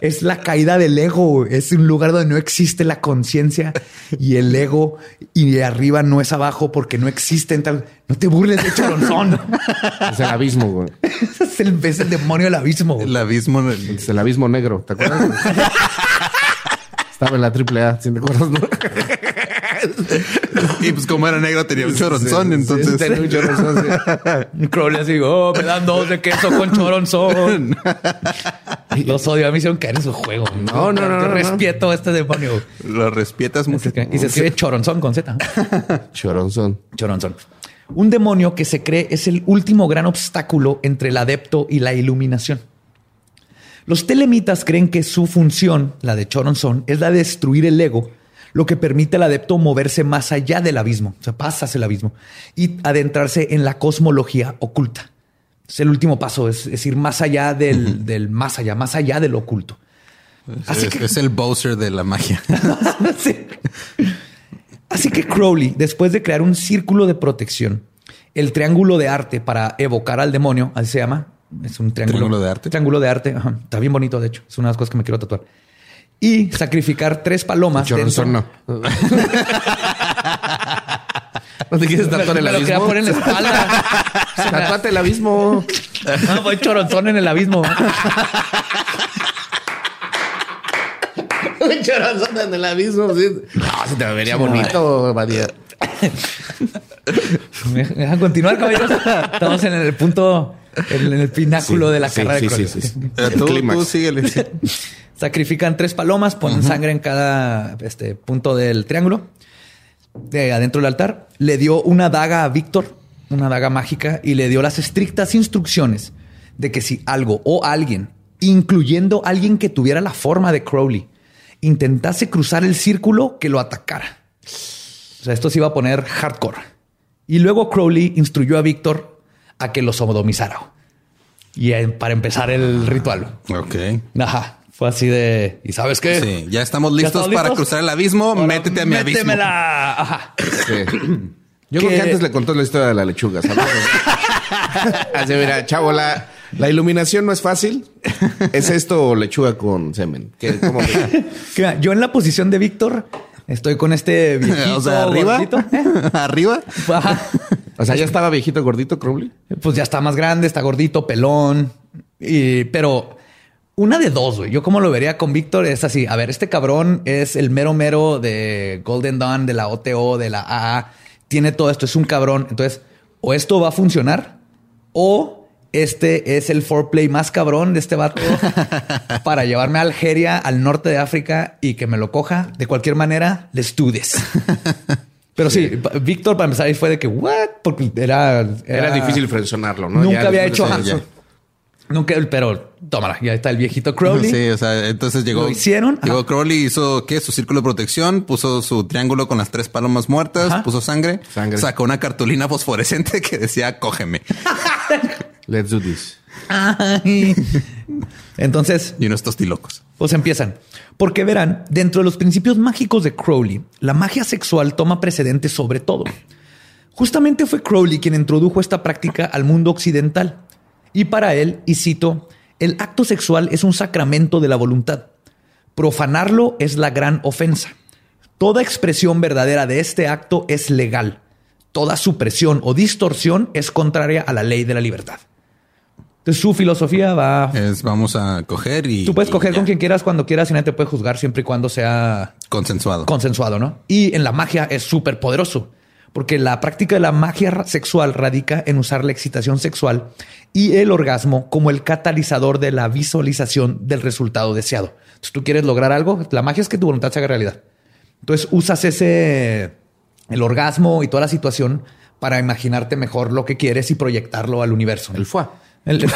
es la caída del ego. Es un lugar donde no existe la conciencia y el ego y de arriba no es abajo porque no existe. No te burles de choronzón. Es el abismo, güey. Es el, es el demonio del abismo. El abismo. Es el abismo negro. ¿Te acuerdas? Estaba en la triple A, si te acuerdas, ¿no? y pues como era negro tenía un choronzón, entonces. Sí, tenía un choronzón, sí. Crowley así, oh, me dan dos de queso con choronzón. Los odio, a mí hicieron caer en su juego. No, no, no. Yo respeto a este demonio. Lo respetas mucho. Y se escribe choronzón con Z. choronzón. Choronzón. Un demonio que se cree es el último gran obstáculo entre el adepto y la iluminación. Los telemitas creen que su función, la de Choronzón, es la de destruir el ego lo que permite al adepto moverse más allá del abismo, o sea, pasas el abismo y adentrarse en la cosmología oculta. Es el último paso, es, ir más allá del, más allá, más allá del oculto. Así es, que, es el Bowser de la magia. Así que Crowley, después de crear un círculo de protección, el triángulo de arte para evocar al demonio, así se llama, es un triángulo, de arte. Triángulo de arte, está bien bonito, de hecho, es una de las cosas que me quiero tatuar y sacrificar tres palomas. Choronzón no. ¿No te quieres tatuar el abismo? Me lo poner en la espalda. Tatuate el abismo. No, voy choronzón en el abismo. Un choronzón en el abismo. No, se te vería bonito, María. ¿Me dejan continuar, caballeros? Estamos en el punto, en el pináculo de la carrera de sí, sí, sí. Tú, tú síguele. Sacrifican tres palomas, ponen sangre en cada este, punto del triángulo, de adentro del altar. Le dio una daga a Víctor, una daga mágica, y le dio las estrictas instrucciones de que si algo o alguien, incluyendo alguien que tuviera la forma de Crowley, intentase cruzar el círculo, que lo atacara. O sea, esto se iba a poner hardcore. Y luego Crowley instruyó a Víctor a que lo sodomizara. Y para empezar el ritual. Ok. Ajá. Fue así de, ¿y sabes qué? Sí, ya estamos listos para cruzar el abismo. métete a mi métemela. Ajá. Yo creo que antes le contó la historia de la lechuga, ¿sabes? así, mira, chavo, la, la, iluminación no es fácil. ¿Es esto o lechuga con semen? ¿Qué, cómo Yo en la posición de Víctor estoy con este viejito o sea, arriba. ¿eh? ¿Arriba? Ajá. O sea, ya estaba viejito, gordito, Crowley. Pues ya está más grande, está gordito, pelón. Y, pero una de dos, güey. Yo como lo vería con Víctor es así. A ver, este cabrón es el mero mero de Golden Dawn, de la OTO, de la AA. Tiene todo esto, es un cabrón. Entonces, o esto va a funcionar o este es el foreplay más cabrón de este vato para llevarme a Algeria, al norte de África y que me lo coja de cualquier manera, le estudes. Pero sí, Víctor para empezar ahí fue de que, what? Porque era... Era, difícil frencionarlo, ¿no? Nunca había hecho... Nunca, pero tómala, ya está el viejito Crowley. Sí, o sea, entonces llegó. Lo hicieron. Llegó Crowley, hizo qué? Su círculo de protección, puso su triángulo con las tres palomas muertas, puso sangre, sangre, sacó una cartulina fosforescente que decía cógeme. Let's do this. Entonces. Y unos tostilocos. Pues empiezan. Porque verán, dentro de los principios mágicos de Crowley, la magia sexual toma precedente sobre todo. Justamente fue Crowley quien introdujo esta práctica al mundo occidental y para él, y cito, el acto sexual es un sacramento de la voluntad. Profanarlo es la gran ofensa. Toda expresión verdadera de este acto es legal. Toda supresión o distorsión es contraria a la ley de la libertad. Entonces su filosofía va... Es vamos a coger y... Tú puedes coger con quien quieras, cuando quieras, y nadie te puede juzgar siempre y cuando sea... Consensuado. Consensuado, ¿no? Y en la magia es súper poderoso porque la práctica de la magia sexual radica en usar la excitación sexual y el orgasmo como el catalizador de la visualización del resultado deseado. Si tú quieres lograr algo, la magia es que tu voluntad se haga realidad. Entonces usas ese, el orgasmo y toda la situación para imaginarte mejor lo que quieres y proyectarlo al universo. El fue. El-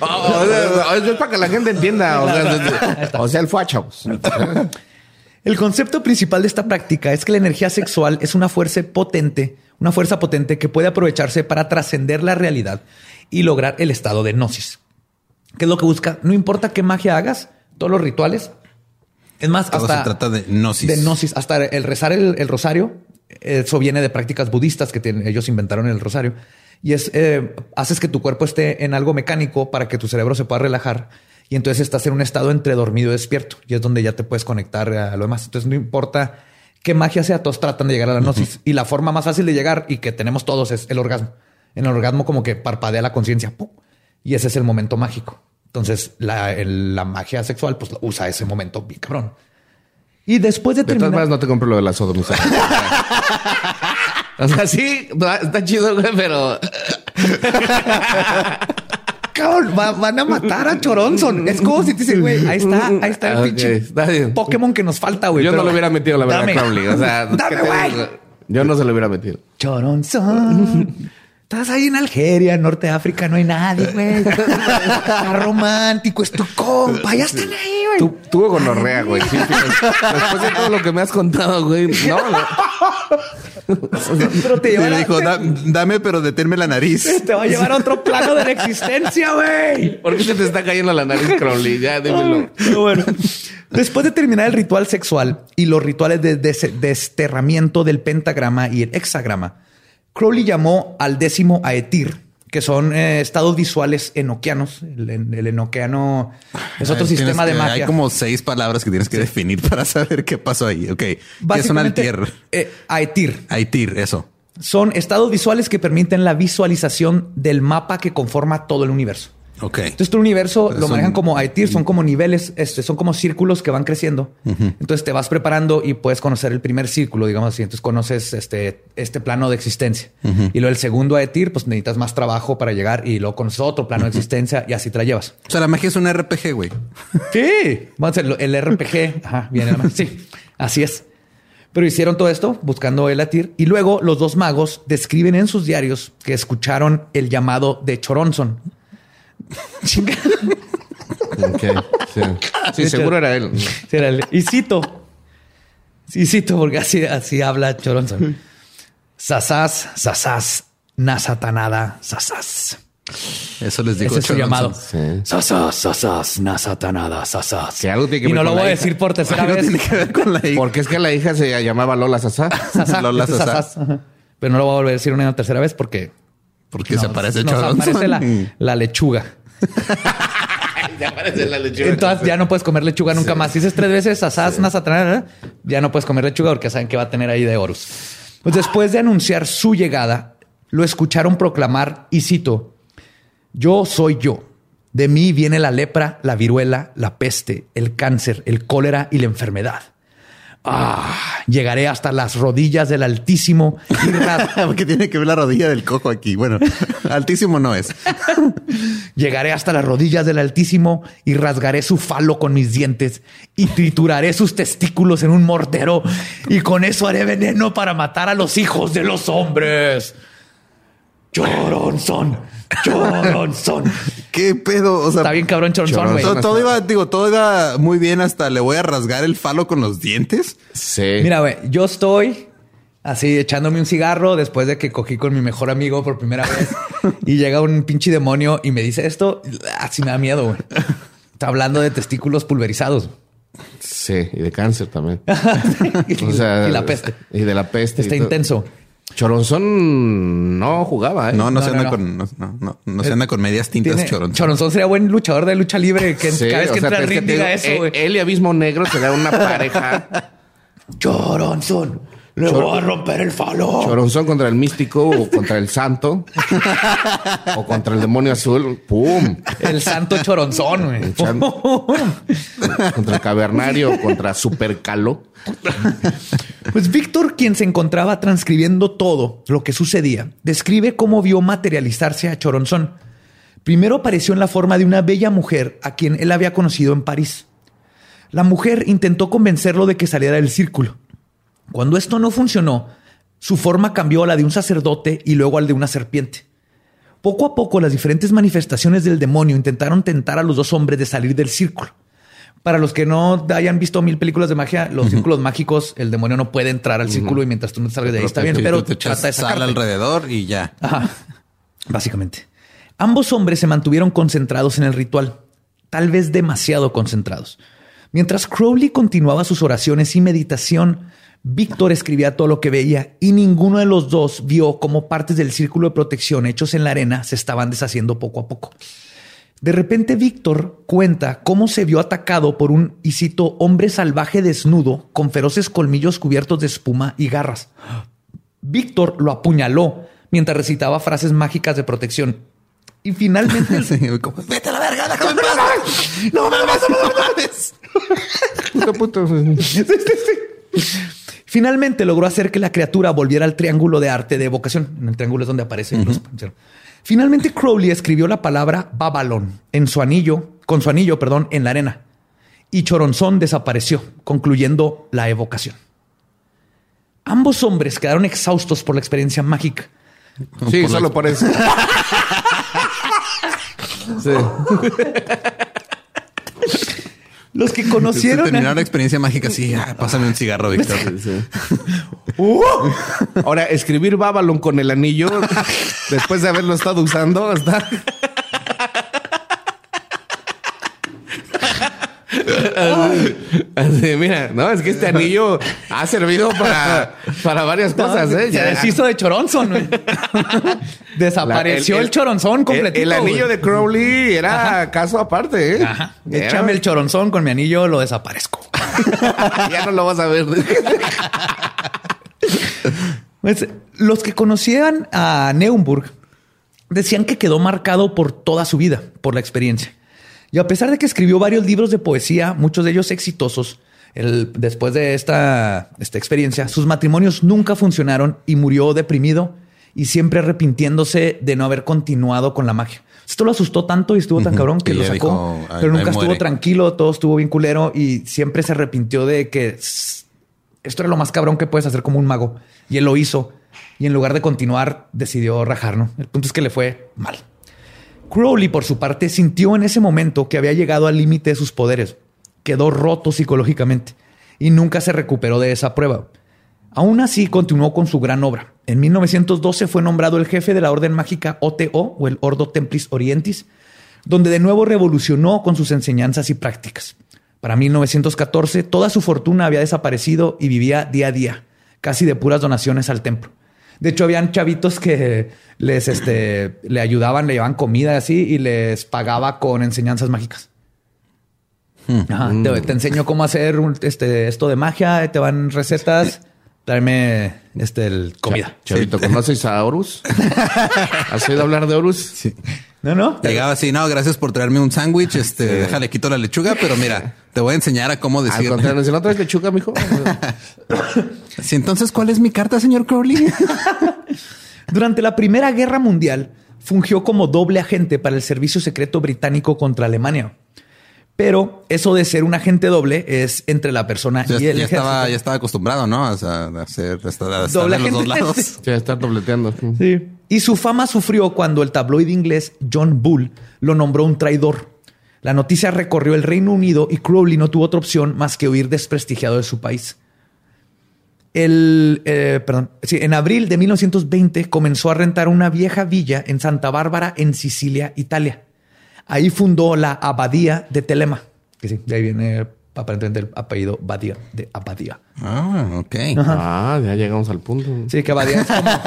Oh, o sea, eso es para que la gente entienda. O sea, o sea, el fue a chavos. El concepto principal de esta práctica es que la energía sexual es una fuerza potente, una fuerza potente que puede aprovecharse para trascender la realidad y lograr el estado de gnosis. ¿Qué es lo que busca? No importa qué magia hagas, todos los rituales. Es más, Todo hasta se trata de gnosis. de gnosis, hasta el rezar el, el rosario. Eso viene de prácticas budistas que tienen- ellos inventaron el rosario. Y es, eh, haces que tu cuerpo esté en algo mecánico para que tu cerebro se pueda relajar. Y entonces estás en un estado entre dormido y despierto. Y es donde ya te puedes conectar a lo demás. Entonces no importa qué magia sea, todos tratan de llegar a la gnosis. Y la forma más fácil de llegar y que tenemos todos es el orgasmo. En el orgasmo como que parpadea la conciencia. Y ese es el momento mágico. Entonces la, el- la magia sexual pues usa ese momento bien cabrón. Y después de De todas terminar... maneras, no te compro lo de la sodomización. o sea, sí, está chido, güey, pero Cabrón, va- van a matar a Choronzon. Es como si te dicen, güey, ahí está, ahí está el Ok, pinche está. Pokémon que nos falta, güey. yo pero- no lo hubiera metido, la verdad, Dame. Crowley. O sea, ¿qué Dame, güey. Yo no se lo hubiera metido. Choronzon. Estás ahí en Algeria, en Norte de África, no hay nadie, güey. Está romántico, es tu compa. Ya están ahí, güey. Tú, tuvo gonorrea, güey. Sí. Después de todo lo que me has contado, güey. No, no. Pero te dijo, "Da- dame, pero deténme la nariz. te va a llevar a otro plano de la existencia, güey. ¿Por qué se te está cayendo la nariz, Crowley? Ya, dímelo. Pero bueno, después de terminar el ritual sexual y los rituales de des- desterramiento del pentagrama y el hexagrama, Crowley llamó al décimo Aetir, que son eh, estados visuales enoquianos. El, el enoquiano es otro Ay, sistema de que- magia. Hay como seis palabras que tienes que definir para saber qué pasó ahí. Ok. ¿Qué altier? eh, Aetir Aitir, eso. son estados visuales que permiten la visualización del mapa que conforma todo el universo. Ok. Entonces, tu universo lo Son- manejan como Aitir, son como niveles, este, son como círculos que van creciendo. Entonces te vas preparando y puedes conocer el primer círculo, digamos así. Entonces conoces este, este plano de existencia. Y luego el segundo Aitir, pues necesitas más trabajo para llegar y luego conoces otro plano de existencia y así te la llevas. O sea, la magia es un RPG, güey. Sí, vamos a hacer el RPG. Ajá, viene la mano. Sí, así es. Pero hicieron todo esto buscando el Atir y luego los dos magos describen en sus diarios que escucharon el llamado de Choronzon. Chinga. Ok, sí. Sí, seguro era él. Sí, era Y cito. Sí, cito, porque así, así habla Choronzon. Sasas, sasas, nasatanada, sasas. Eso les digo. Ese es su llamado. Sí. Sasas, sasas, nasatanada, sasas. Que algo tiene que y no lo voy a decir por tercera Algo vez. tiene que ver con la hija. Porque es que la hija se llamaba Lola Sasá. Sasá, Lola este Sasá. sasás. Pero no lo voy a volver a decir una tercera vez porque Porque se nos- aparece nos aparece la, la lechuga. Ya aparece la lechuga. Entonces ya no puedes comer lechuga nunca más. Si dices tres veces sasás, nasatanada, ya no puedes comer lechuga porque saben que va a tener ahí de Horus. Pues después de anunciar su llegada, lo escucharon proclamar, y cito, yo soy yo. De mí viene la lepra, la viruela, la peste, el cáncer, el cólera y la enfermedad. Ah, llegaré hasta las rodillas del Altísimo y Porque tiene que ver la rodilla del cojo aquí. Bueno, altísimo no es. Llegaré hasta las rodillas del Altísimo y rasgaré su falo con mis dientes y trituraré sus testículos en un mortero y con eso haré veneno para matar a los hijos de los hombres. Choronzón, choronzón. ¿Qué pedo? O sea, Está bien cabrón choronzón, güey. todo, todo iba, digo, todo iba muy bien hasta le voy a rasgar el falo con los dientes. Sí. Mira, güey, yo estoy así echándome un cigarro después de que cogí con mi mejor amigo por primera vez y llega un pinche demonio y me dice esto, así me da miedo, güey. Está hablando de testículos pulverizados. Sí, y de cáncer también. y, O sea, y la peste. Y de la peste. Está todo. Choronzón no jugaba, ¿eh? No, no, No, se anda no. con, no, no, no, no se anda con medias tintas Tiene- choronzón. Choronzón sería buen luchador de lucha libre que Sí, cada vez que entra al pero es que ring diga digo, eso, güey. eh, Él y Abismo Negro sería una pareja. Choronzón, le voy a romper el falo. Choronzón contra el místico o contra el santo o contra el demonio azul. ¡Pum! El santo choronzón, güey. El chan- Contra el cavernario o contra Supercalo. Pues Víctor, quien se encontraba transcribiendo todo lo que sucedía, describe cómo vio materializarse a Choronzón. Primero apareció en la forma de una bella mujer a quien él había conocido en París. La mujer intentó convencerlo de que saliera del círculo. Cuando esto no funcionó, su forma cambió a la de un sacerdote y luego al de una serpiente. Poco a poco las diferentes manifestaciones del demonio intentaron tentar a los dos hombres de salir del círculo. Para los que no hayan visto mil películas de magia, los círculos mágicos, el demonio no puede entrar al círculo y mientras tú no salgas de ahí está bien, pero te echas sal alrededor y ya. Básicamente. Ambos hombres se mantuvieron concentrados en el ritual, tal vez demasiado concentrados. Mientras Crowley continuaba sus oraciones y meditación, Víctor escribía todo lo que veía y ninguno de los dos vio cómo partes del círculo de protección hechos en la arena se estaban deshaciendo poco a poco. De repente Víctor cuenta cómo se vio atacado por un, y hombre salvaje desnudo con feroces colmillos cubiertos de espuma y garras. Víctor lo apuñaló mientras recitaba frases mágicas de protección. Y finalmente... Vete a la verga, déjame No mames, no mames. Finalmente logró hacer que la criatura volviera al triángulo de arte de evocación. En el triángulo es donde aparecen los. Finalmente Crowley escribió la palabra Babylon en su anillo, con su anillo, perdón, en la arena. Y Choronzón desapareció, concluyendo la evocación. Ambos hombres quedaron exhaustos por la experiencia mágica. Sí, solo por eso. sí. Los que conocieron. terminar la experiencia mágica, sí, ah, pásame un cigarro, Víctor. Uh. ahora, escribir Babylon con el anillo, después de haberlo estado usando, hasta. Mira, no, es que este anillo ha servido para, para varias cosas. ¿eh? Se deshizo de Choronzón. Desapareció el, choronzón completito. El, anillo de Crowley era caso aparte. ¿eh? Échame el choronzón con mi anillo, lo desaparezco. ya no lo vas a ver. Pues, los que conocían a Neuburg decían que quedó marcado por toda su vida, por la experiencia. Y a pesar de que escribió varios libros de poesía, muchos de ellos exitosos, después de esta, esta experiencia, sus matrimonios nunca funcionaron y murió deprimido y siempre arrepintiéndose de no haber continuado con la magia. Esto lo asustó tanto y estuvo tan cabrón que, lo sacó, pero nunca estuvo tranquilo, todo estuvo bien culero y siempre se arrepintió de que esto era lo más cabrón que puedes hacer como un mago. Y él lo hizo y en lugar de continuar decidió rajar, ¿no? El punto es que le fue mal. Crowley, por su parte, sintió en ese momento que había llegado al límite de sus poderes. Quedó roto psicológicamente y nunca se recuperó de esa prueba. Aún así, continuó con su gran obra. En 1912 fue nombrado el jefe de la Orden Mágica OTO o el Ordo Templis Orientis, donde de nuevo revolucionó con sus enseñanzas y prácticas. Para 1914, toda su fortuna había desaparecido y vivía día a día, casi de puras donaciones al templo. De hecho, habían chavitos que les este, le ayudaban, le llevaban comida así y les pagaba con enseñanzas mágicas. Hmm. te, enseño cómo hacer este, esto de magia, te van recetas. Tráeme este, comida. Chavito, ¿conoces a Horus? ¿Has oído hablar de Horus? Sí. No, no. Llegaba así, no, gracias por traerme un sándwich. Este, déjale, quito la lechuga, pero mira, te voy a enseñar a cómo decir. Si no traes lechuga, mijo. sí, entonces, ¿cuál es mi carta, señor Crowley? Durante la Primera Guerra Mundial, fungió como doble agente para el Servicio Secreto Británico contra Alemania. Pero eso de ser un agente doble es entre la persona y el ya estaba, ya estaba acostumbrado, ¿no? a hacer doble los dos lados. Ya estar dobleteando. Sí. Y su fama sufrió cuando el tabloide inglés John Bull lo nombró un traidor. La noticia recorrió el Reino Unido y Crowley no tuvo otra opción más que huir desprestigiado de su país. El, eh, perdón, sí, en abril de 1920 comenzó a rentar una vieja villa en Santa Bárbara, en Sicilia, Italia. Ahí fundó la abadía de Telema, que sí, de ahí viene aparentemente el apellido Badía, de Abadía. Ah, ok. Ah, ya llegamos al punto. Sí, que Abadía es como...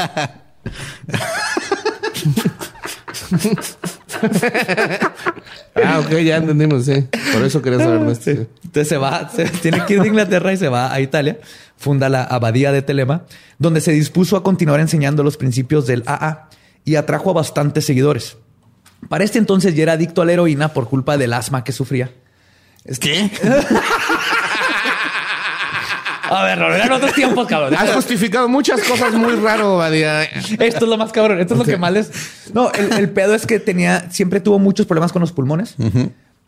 ah, ok, ya entendimos, sí. Por eso quería saber esto. Entonces se va, se, tiene que ir de Inglaterra y se va a Italia. Funda la Abadía de Telema, donde se dispuso a continuar enseñando los principios del AA y atrajo a bastantes seguidores. Para este entonces ya era adicto a la heroína por culpa del asma que sufría. ¿Qué? A ver, no eran otros tiempos, cabrón. Has justificado muchas cosas muy raro, Badía. Esto es lo más cabrón. Esto es lo que mal es. No, el, pedo es que tenía, siempre tuvo muchos problemas con los pulmones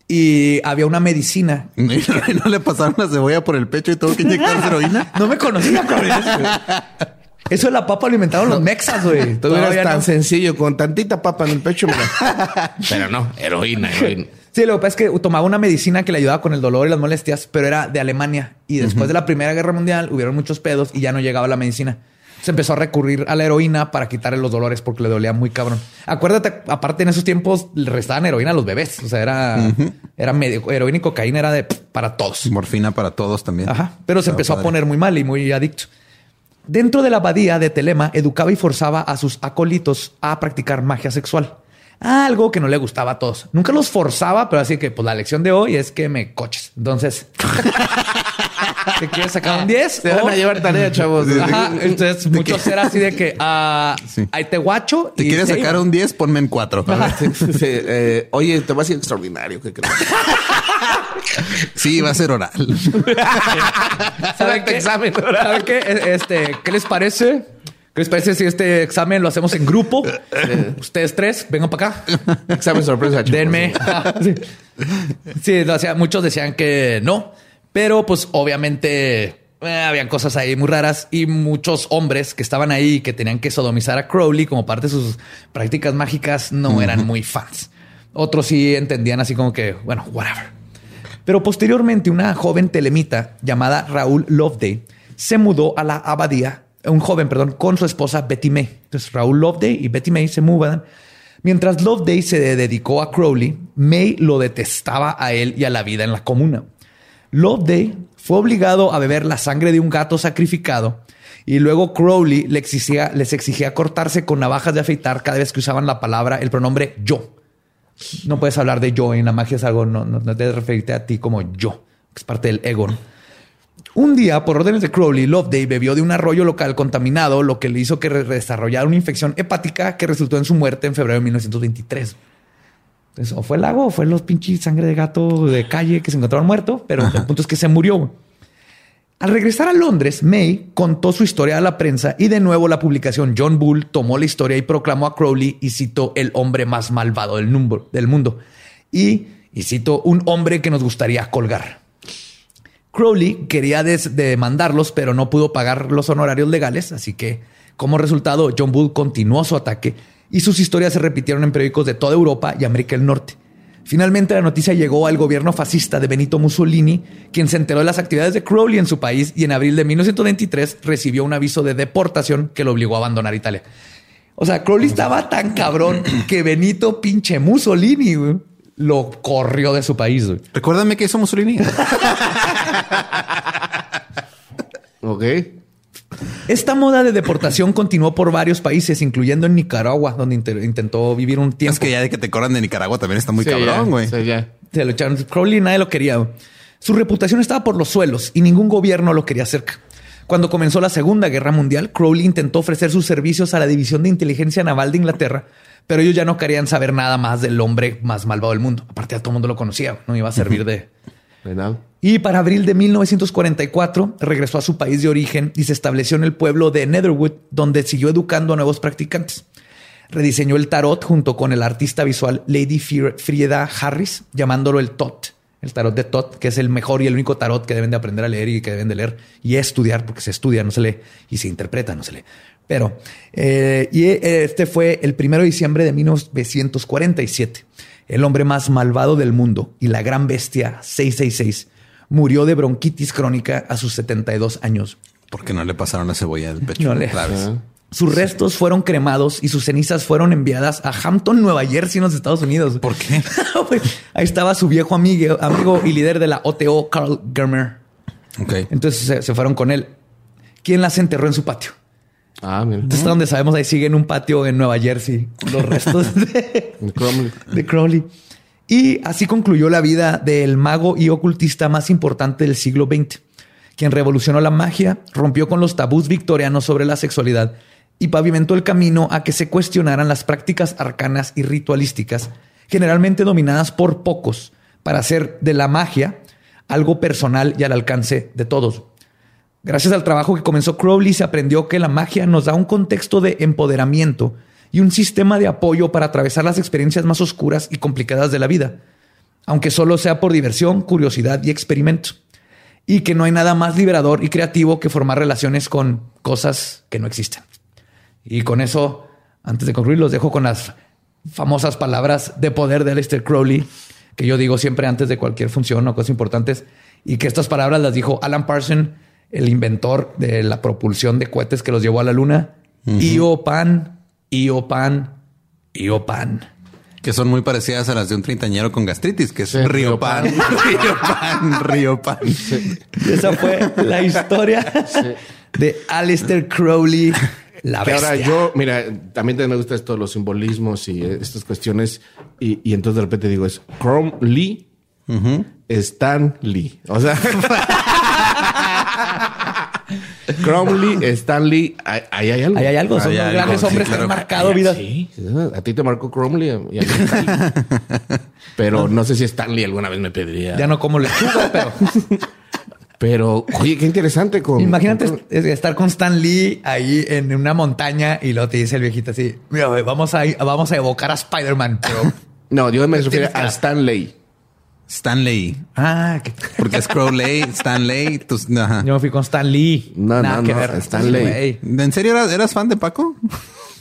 y había una medicina. ¿No le pasaron la cebolla por el pecho y tuvo que inyectarse heroína? No me conocía, Eso de la papa alimentaron los mexas, güey. Todo era tan sencillo, con tantita papa en el pecho. pero no, heroína, heroína. Sí, lo que pasa es que tomaba una medicina que le ayudaba con el dolor y las molestias, pero era de Alemania. Y después de la Primera Guerra Mundial hubieron muchos pedos y ya no llegaba la medicina. Se empezó a recurrir a la heroína para quitarle los dolores porque le dolía muy cabrón. Acuérdate, aparte en esos tiempos le restaban heroína a los bebés. O sea, era, era medio heroína y cocaína era de para todos. Morfina para todos también. Ajá. Pero se empezó a poner muy mal y muy adicto. Dentro de la abadía de Telema, educaba y forzaba a sus acólitos a practicar magia sexual. Algo que no le gustaba a todos. Nunca los forzaba, pero así que pues la lección de hoy es que me coches. Entonces, ¿te quieres sacar un 10? Se van a llevar tarea, chavos. Ajá, entonces muchos era así de que ah, ahí te guacho. ¿Te quieres sacar un 10? Ponme en 4. Eh, oye, te va a ser extraordinario. ¿Qué crees? Sí, va a ser oral. ¿Saben qué? Examen ¿Saben qué? Este, ¿qué les parece? ¿Qué les parece si este examen lo hacemos en grupo? Ustedes tres, vengan para acá. Examen sorpresa. Denme. sí, muchos decían que no, pero pues obviamente eh, habían cosas ahí muy raras y muchos hombres que estaban ahí que tenían que sodomizar a Crowley como parte de sus prácticas mágicas no eran muy fans. Otros sí entendían así como que, bueno, whatever. Pero posteriormente una joven telemita llamada Raúl Loveday se mudó a la abadía, un joven, perdón, con su esposa Betty May. Entonces Raúl Loveday y Betty May se mudan. Mientras Loveday se dedicó a Crowley, May lo detestaba a él y a la vida en la comuna. Loveday fue obligado a beber la sangre de un gato sacrificado y luego Crowley les exigía, les exigía cortarse con navajas de afeitar cada vez que usaban la palabra, el pronombre yo. No puedes hablar de yo en la magia es algo, no, no, debes referirte a ti como yo, que es parte del ego. Un día, por órdenes de Crowley, Loveday bebió de un arroyo local contaminado, lo que le hizo que desarrollara una infección hepática que resultó en su muerte en febrero de 1923. Entonces, o fue el lago o fue los pinches sangre de gato de calle que se encontraron muerto, pero el punto es que se murió. Al regresar a Londres, May contó su historia a la prensa y de nuevo la publicación John Bull tomó la historia y proclamó a Crowley y citó el hombre más malvado del, mundo. Y, y citó un hombre que nos gustaría colgar. Crowley quería demandarlos, pero no pudo pagar los honorarios legales, así que como resultado John Bull continuó su ataque y sus historias se repitieron en periódicos de toda Europa y América del Norte. Finalmente la noticia llegó al gobierno fascista de Benito Mussolini, quien se enteró de las actividades de Crowley en su país y en abril de 1923 recibió un aviso de deportación que lo obligó a abandonar Italia. O sea, Crowley estaba tan cabrón que Benito pinche Mussolini lo corrió de su país. Recuérdame que hizo Mussolini. ok. Esta moda de deportación continuó por varios países, incluyendo en Nicaragua, donde intentó vivir un tiempo. Es que ya de que te corran de Nicaragua también está muy cabrón, güey. Sí, ya. Se lo echaron. Crowley nadie lo quería. Su reputación estaba por los suelos y ningún gobierno lo quería cerca. Cuando comenzó la Segunda Guerra Mundial, Crowley intentó ofrecer sus servicios a la División de Inteligencia Naval de Inglaterra, pero ellos ya no querían saber nada más del hombre más malvado del mundo. Aparte, a todo el mundo lo conocía, no iba a servir de, y para abril de 1944 regresó a su país de origen y se estableció en el pueblo de Netherwood, donde siguió educando a nuevos practicantes. Rediseñó el tarot junto con el artista visual Lady Frieda Harris, llamándolo el Tot, el tarot de Tot, que es el mejor y el único tarot que deben de aprender a leer y que deben de leer y estudiar, porque se estudia, no se lee, y se interpreta, no se lee. Pero, eh, y eh, este fue el primero de diciembre de 1947 el hombre más malvado del mundo y la gran bestia 666, murió de bronquitis crónica a sus 72 años. Porque no le pasaron la cebolla del pecho. No le. Sus restos fueron cremados y sus cenizas fueron enviadas a Hampton, Nueva Jersey, en los Estados Unidos. ¿Por qué? Ahí estaba su viejo amigo, amigo y líder de la OTO, Carl Germer. Ok. Entonces se, se fueron con él. ¿Quién las enterró en su patio? Ah, mira. Entonces, donde sabemos, ahí sigue en un patio en Nueva Jersey los restos de, Crowley. de Crowley. Y así concluyó la vida del mago y ocultista más importante del siglo XX, quien revolucionó la magia, rompió con los tabús victorianos sobre la sexualidad y pavimentó el camino a que se cuestionaran las prácticas arcanas y ritualísticas, generalmente dominadas por pocos, para hacer de la magia algo personal y al alcance de todos. Gracias al trabajo que comenzó Crowley se aprendió que la magia nos da un contexto de empoderamiento y un sistema de apoyo para atravesar las experiencias más oscuras y complicadas de la vida. aunque solo sea por diversión, curiosidad y experimento. Y que no hay nada más liberador y creativo que formar relaciones con cosas que no existen. Y con eso, antes de concluir, los dejo con las famosas palabras de poder de Aleister Crowley, que yo digo siempre antes de cualquier función o cosas importantes, y que estas palabras las dijo Alan Parsons, el inventor de la propulsión de cohetes que los llevó a la luna. Io pan, io pan, io pan. Que son muy parecidas a las de un treintañero con gastritis, que es Río Pan, Río Pan, Río Pan. Y esa fue la historia de Aleister Crowley, la Que bestia. ahora yo, mira, también me gusta esto, los simbolismos y eh, estas cuestiones. Y, y entonces de repente digo, es Chrome Lee, Stan Lee. O sea, Chrome Lee, Stan Lee, ahí hay algo. Ahí hay algo, son Hay los algo, grandes sí, hombres que han marcado vidas. Sí, a ti te marcó Chrome Lee y a mí. Pero no sé si Stan Lee alguna vez me pediría. Ya no como lechuga, pero Pero, oye, qué interesante con... imagínate con- estar con Stan Lee ahí en una montaña y luego te dice el viejito así, mira, vamos a, vamos a evocar a Spider-Man, pero... No, yo me refiero Tienes que- a Stan Lee. Stanley. ah, que- Porque es Crowley, Stanley. tus- ajá. yo me fui con Stan Lee. No, Nada no, que no, ver. Stan Lee. Güey, ¿En serio eras, eras fan de Paco?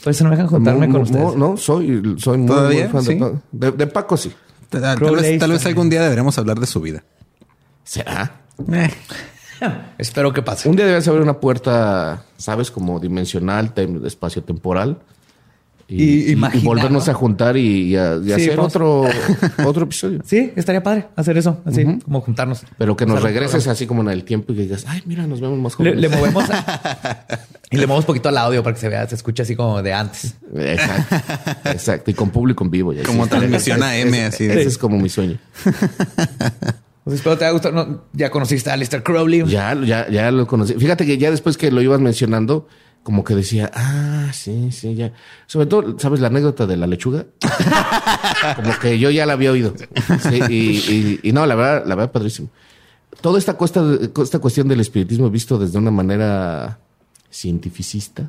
Por eso no me dejan juntarme No, con no, ustedes. No, soy, soy muy, muy fan ¿Sí? de, Paco. de, de Paco, sí. Tal, vez, tal vez Stanley. algún día deberemos hablar de su vida. ¿Será? Eh, Espero que pase. Un día debes abrir una puerta, ¿sabes? Como dimensional, tem- espacio-temporal. Y imaginar, volvernos ¿no? a juntar y, y a- y Sí, hacer vamos. otro, otro episodio. Sí, estaría padre hacer eso, así como juntarnos. Pero que nos regreses así como en el tiempo y que digas, ay, mira, nos vemos más Le, jóvenes. le movemos a- y le movemos poquito al audio para que se vea, se escuche así como de antes. Exacto. Exacto. Y con público en vivo. ya. Como Sí. transmisión AM, así. Ese es como mi sueño. Pues espero te haya gustado. No, ya conociste a Alistair Crowley. Ya, ya, ya lo conocí. Fíjate que ya después que lo ibas mencionando, como que decía, ah, sí, sí, ya. Sobre todo, ¿sabes la anécdota de la lechuga? como que yo ya la había oído. Sí, y, y- y no, la verdad, la verdad, padrísimo. Toda esta, cuesta, esta cuestión del espiritismo visto desde una manera cientificista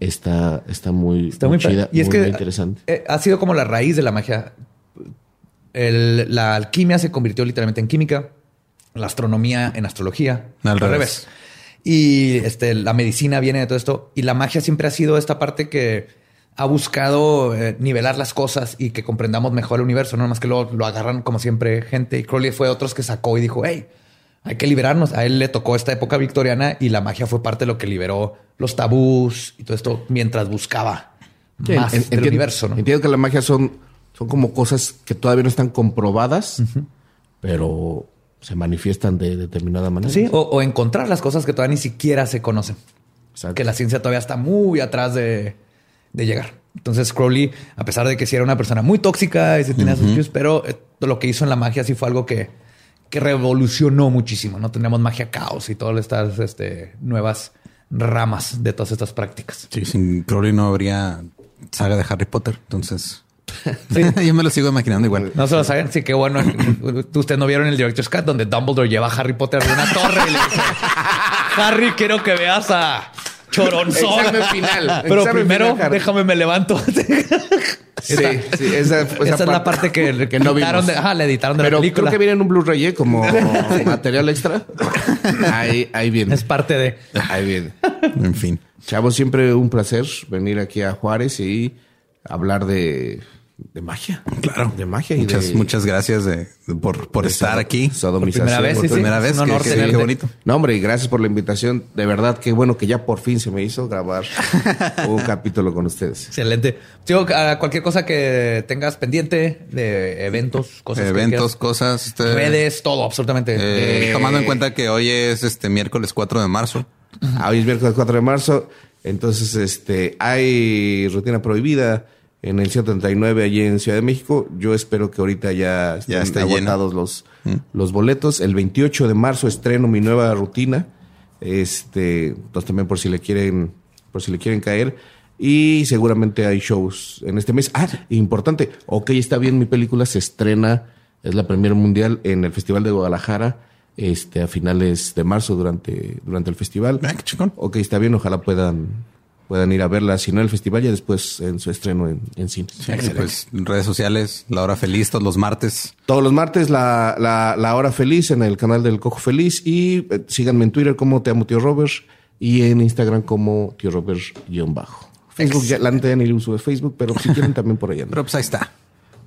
está, está muy, Está muy, chida. Y es muy, que muy interesante. eh, ha sido como la raíz de la magia. El- la alquimia se convirtió literalmente en química, la astronomía en astrología, Al revés. Y este, la medicina viene de todo esto. Y la magia siempre ha sido esta parte que ha buscado eh, nivelar las cosas y que comprendamos mejor el universo. No más que lo, lo agarran como siempre gente. Y Crowley fue otros que sacó y dijo, hey, hay que liberarnos. A él le tocó esta época victoriana y la magia fue parte de lo que liberó los tabús y todo esto mientras buscaba Sí, más en- del entiendo- universo. ¿no? Entiendo que la magia son, son como cosas que todavía no están comprobadas, pero se manifiestan de determinada manera. Sí, o, o encontrar las cosas que todavía ni siquiera se conocen. Exacto. Que la ciencia todavía está muy atrás de, de llegar. Entonces Crowley, a pesar de que sí era una persona muy tóxica y se tenía sus views, pero eh, lo que hizo en la magia sí fue algo que, que revolucionó muchísimo. No teníamos magia caos y todas estas este, nuevas ramas de todas estas prácticas. Sí, sin Crowley no habría saga de Harry Potter. Entonces, Sí. yo me lo sigo imaginando igual. No se lo saben, sí que bueno. Ustedes no vieron el Director's Cut donde Dumbledore lleva a Harry Potter de una torre y le dice: Harry, quiero que veas a Choronzón. Examen final. Pero Examen primero, final, déjame me levanto. Sí, sí, esa, esa Esa es la parte que, que no editaron vimos. de, ajá, le editaron de Pero la película. creo que viene en un Blu-ray ¿eh? como material extra. Ahí, ahí viene. Es parte de. Ahí viene. En fin. Chavos, siempre un placer venir aquí a Juárez y hablar de, de magia. Claro. De magia y Muchas, de... muchas gracias de- de- por, por de estar aquí. sodomización. Por primera vez, sí, sí. primera Es vez. un que- honor que- tenerte. qué bonito. No, hombre, y gracias por la invitación. De verdad, qué bueno que ya por fin se me hizo grabar un capítulo con ustedes. Excelente. A cualquier cosa que tengas pendiente de eventos, cosas que Eventos, cosas. este, redes, todo, absolutamente. eh, Eh, tomando en cuenta que hoy es este miércoles 4 de marzo. Hoy es miércoles 4 de marzo. Entonces, este, hay rutina prohibida en el 139 allí en Ciudad de México. Yo espero que ahorita ya estén Ya lleno. agotados los, los boletos. El 28 de marzo estreno mi nueva rutina. Este, entonces también por si le quieren, por si le quieren caer. Y seguramente hay shows en este mes. Ah, importante. Ok, está bien, mi película se estrena, es la premier mundial en el Festival de Guadalajara, este, a finales de marzo durante, durante el festival. Ah, qué. Ok, está bien, ojalá puedan, puedan ir a verla, si no en el festival, ya después en su estreno en, en cine. pues redes sociales, La Hora Feliz, todos los martes. Todos los martes, la, la, la Hora Feliz en el canal del Cojo Feliz y eh, síganme en Twitter como Te Amo Tío Robert y en Instagram como Tío Robert-bajo. Facebook, ya, la neta ya ni uso de Facebook, pero si quieren también por allá. Pero pues ahí está.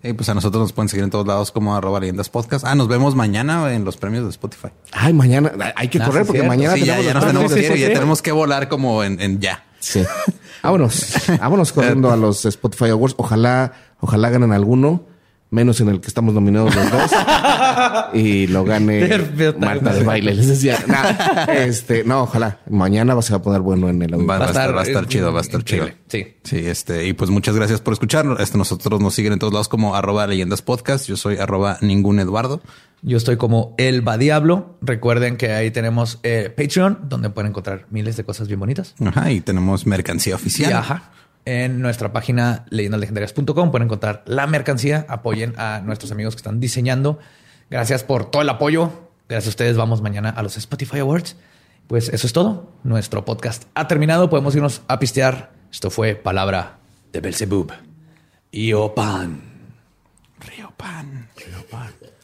Y pues a nosotros nos pueden seguir en todos lados como arroba leyendas podcast. Ah, nos vemos mañana en los premios de Spotify. Ay, mañana hay que Ah, correr porque cierto. mañana Sí, tenemos ya nos tenemos que ir, Sí, ya sí, sí. tenemos que volar como en, en ya. Sí. Vámonos, vámonos corriendo a los Spotify Awards. Ojalá, ojalá ganen alguno, menos en el que estamos nominados los dos. y lo gane Perfecto. Marta de baile. Les decía, nah, este, no, ojalá. Mañana va a poder bueno en el Va, audio. va a estar, va a estar chido, va a estar chido. Sí. Sí, este, y pues muchas gracias por escucharnos. Este, nosotros nos siguen en todos lados como arroba leyendas podcast. Yo soy arroba ningún Eduardo. Yo estoy como El Va Diablo. Recuerden que ahí tenemos eh, Patreon, donde pueden encontrar miles de cosas bien bonitas. Ajá, y tenemos mercancía oficial. Y ajá. En nuestra página leyendaslegendarias.com pueden encontrar la mercancía. Apoyen a nuestros amigos que están diseñando. Gracias por todo el apoyo. Gracias a ustedes. Vamos mañana a los Spotify Awards. Pues eso es todo. Nuestro podcast ha terminado. Podemos irnos a pistear. Esto fue Palabra de Belzebub. Y Opan. Río Pan.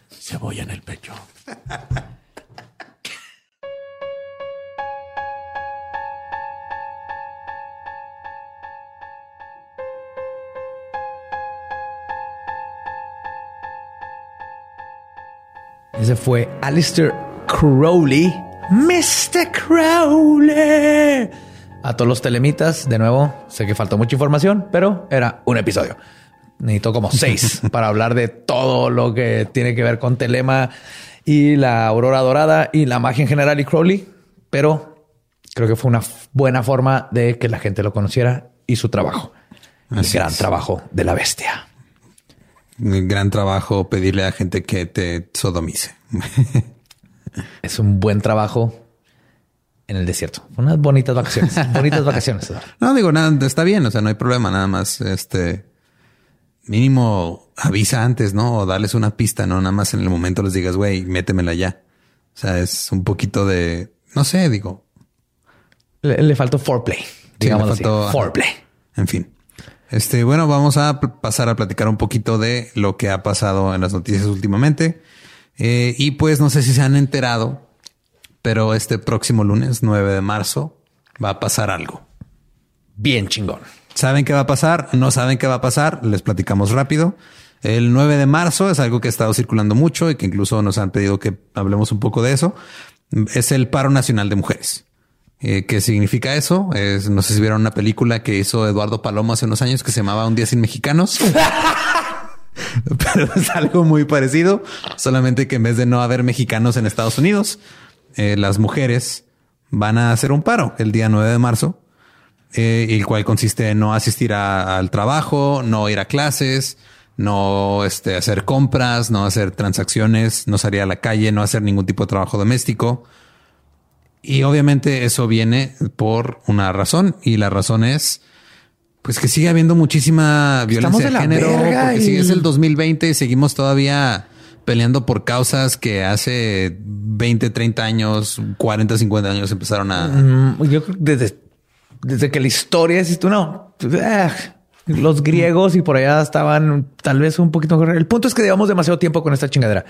Cebolla en el pecho. Ese fue Alistair Crowley. Mr. Crowley. A todos los telemitas, de nuevo, sé que faltó mucha información, pero era un episodio. Necesito como seis para hablar de todo lo que tiene que ver con Telema y la Aurora Dorada y la magia en general y Crowley. Pero creo que fue una buena forma de que la gente lo conociera y su trabajo. El gran es. trabajo de la bestia. Gran trabajo pedirle a gente que te sodomice. Es un buen trabajo en el desierto. Unas bonitas vacaciones. bonitas vacaciones. No digo nada, está bien, o sea, no hay problema, nada más este mínimo avisa antes, ¿no? O darles una pista, no nada más en el momento les digas, güey, métemela ya. O sea, es un poquito de, no sé, digo, Le, le faltó foreplay. Digamos le así. faltó- ajá. Foreplay. en fin. Este, bueno, vamos a pasar a platicar un poquito de lo que ha pasado en las noticias últimamente. Eh, y pues no sé si se han enterado, pero este próximo lunes, 9 de marzo, va a pasar algo. Bien chingón. ¿Saben qué va a pasar? ¿No saben qué va a pasar? Les platicamos rápido. El 9 de marzo es algo que ha estado circulando mucho y que incluso nos han pedido que hablemos un poco de eso. Es el paro nacional de mujeres. Eh, ¿Qué significa eso? Es, no sé si vieron una película que hizo Eduardo Palomo hace unos años que se llamaba Un día sin mexicanos. Pero es algo muy parecido, solamente que en vez de no haber mexicanos en Estados Unidos, eh, las mujeres van a hacer un paro el día 9 de marzo eh, el cual consiste en no asistir a- al trabajo, no ir a clases, no este, hacer compras, no hacer transacciones, no salir a la calle, no hacer ningún tipo de trabajo doméstico. Y obviamente eso viene por una razón y la razón es pues que sigue habiendo muchísima violencia de de género porque y- sigue es el 2020 y seguimos todavía peleando por causas que hace 20, 30 años, 40, 50 años empezaron a Mm, yo creo que desde, desde que la historia existe, no. ah, Los griegos y por allá estaban tal vez un poquito mejor. El punto es que llevamos demasiado tiempo con esta chingadera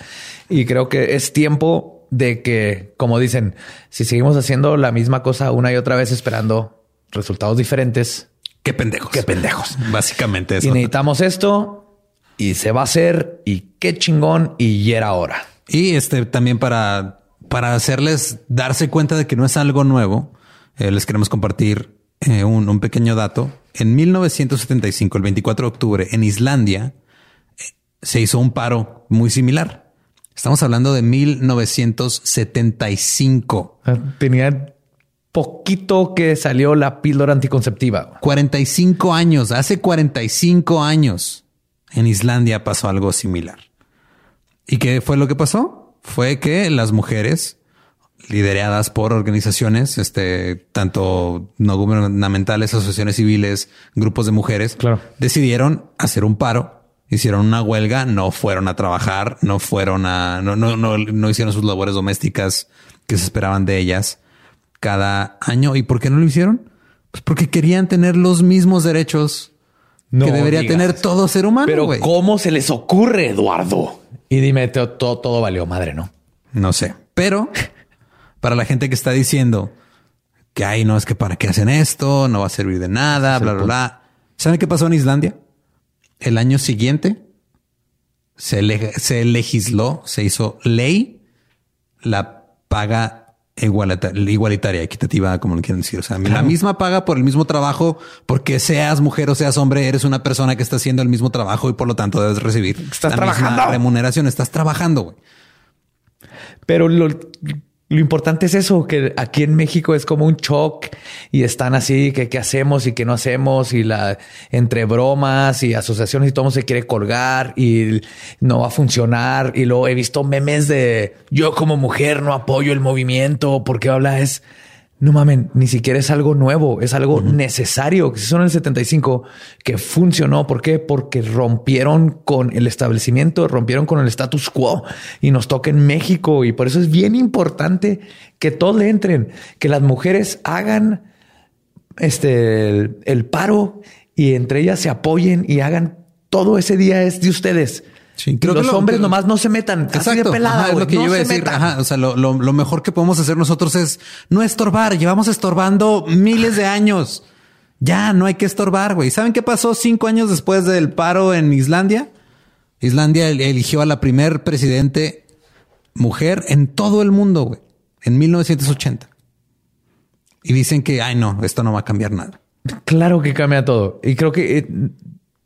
y creo que es tiempo de que, como dicen, si seguimos haciendo la misma cosa una y otra vez esperando resultados diferentes, Qué pendejos. qué pendejos. Básicamente eso. Y necesitamos esto y se va a hacer y qué chingón y era hora. Y este también para, para hacerles darse cuenta de que no es algo nuevo, eh, les queremos compartir eh, un, un pequeño dato. En 1975, el 24 de octubre, en Islandia, eh, se hizo un paro muy similar. Estamos hablando de 1975. Tenía poquito que salió la píldora anticonceptiva. 45 años, hace 45 años en Islandia pasó algo similar. ¿Y qué fue lo que pasó? Fue que las mujeres, lideradas por organizaciones, este, tanto no gubernamentales, asociaciones civiles, grupos de mujeres, Claro. decidieron hacer un paro, hicieron una huelga, no fueron a trabajar, no fueron a, no, no, no, no hicieron sus labores domésticas que se esperaban de ellas cada año. ¿Y por qué no lo hicieron? Pues porque querían tener los mismos derechos No que debería digas tener todo ser humano, Pero. ¿cómo se les ocurre, Eduardo? Y dime, todo, todo, todo valió madre, ¿no? No sé. Pero para la gente que está diciendo que ay, no es que para qué hacen esto, no va a servir de nada, bla, bla, bla. ¿Saben qué pasó en Islandia? El año siguiente se, le- se legisló, se hizo ley la paga igualita- igualitaria, equitativa, como le quieren decir. O sea, la misma paga por el mismo trabajo, porque seas mujer o seas hombre, eres una persona que está haciendo el mismo trabajo y por lo tanto debes recibir Estás la misma trabajando. remuneración. Estás trabajando, güey. Pero lo, lo importante es eso, que aquí en México es como un shock y están así, que qué hacemos y qué no hacemos y la entre bromas y asociaciones y todo se quiere colgar y no va a funcionar. Y luego he visto memes de yo como mujer no apoyo el movimiento porque habla es no mamen, ni siquiera es algo nuevo, es algo necesario que se hizo en el 75 que funcionó. ¿Por qué? Porque rompieron con el establecimiento, rompieron con el status quo y nos toca en México. Y por eso es bien importante que todos le entren, que las mujeres hagan este el, el paro y entre ellas se apoyen y hagan todo ese día es de ustedes. Sí, creo que los lo- hombres que- nomás no se metan. Así de pelada, Ajá, es lo que no yo iba a se decir. metan. Ajá, o sea, lo, lo- lo mejor que podemos hacer nosotros es no estorbar. Llevamos estorbando miles de años. Ya no hay que estorbar, güey. ¿Saben qué pasó cinco años después del paro en Islandia? Islandia el- eligió a la primer presidente mujer en todo el mundo, güey, en 1980. Y dicen que, ay, no, esto no va a cambiar nada. Claro que cambia todo. Y creo que eh,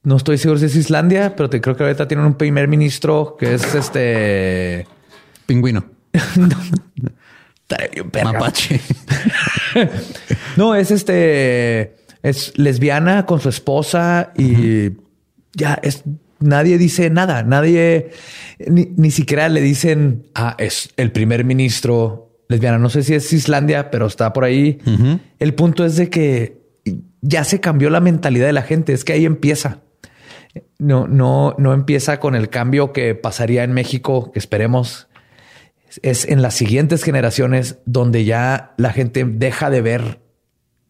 no estoy seguro si es Islandia, pero te creo que ahorita tienen un primer ministro que es este. Pingüino, verga. mapache. No, es este. Es lesbiana con su esposa y ya es. Nadie dice nada. Nadie ni, ni siquiera le dicen ah, es el primer ministro lesbiana. No sé si es Islandia, pero está por ahí. El punto es de que ya se cambió la mentalidad de la gente. Es que ahí empieza. No, no, no empieza con el cambio que pasaría en México, que esperemos es en las siguientes generaciones donde ya la gente deja de ver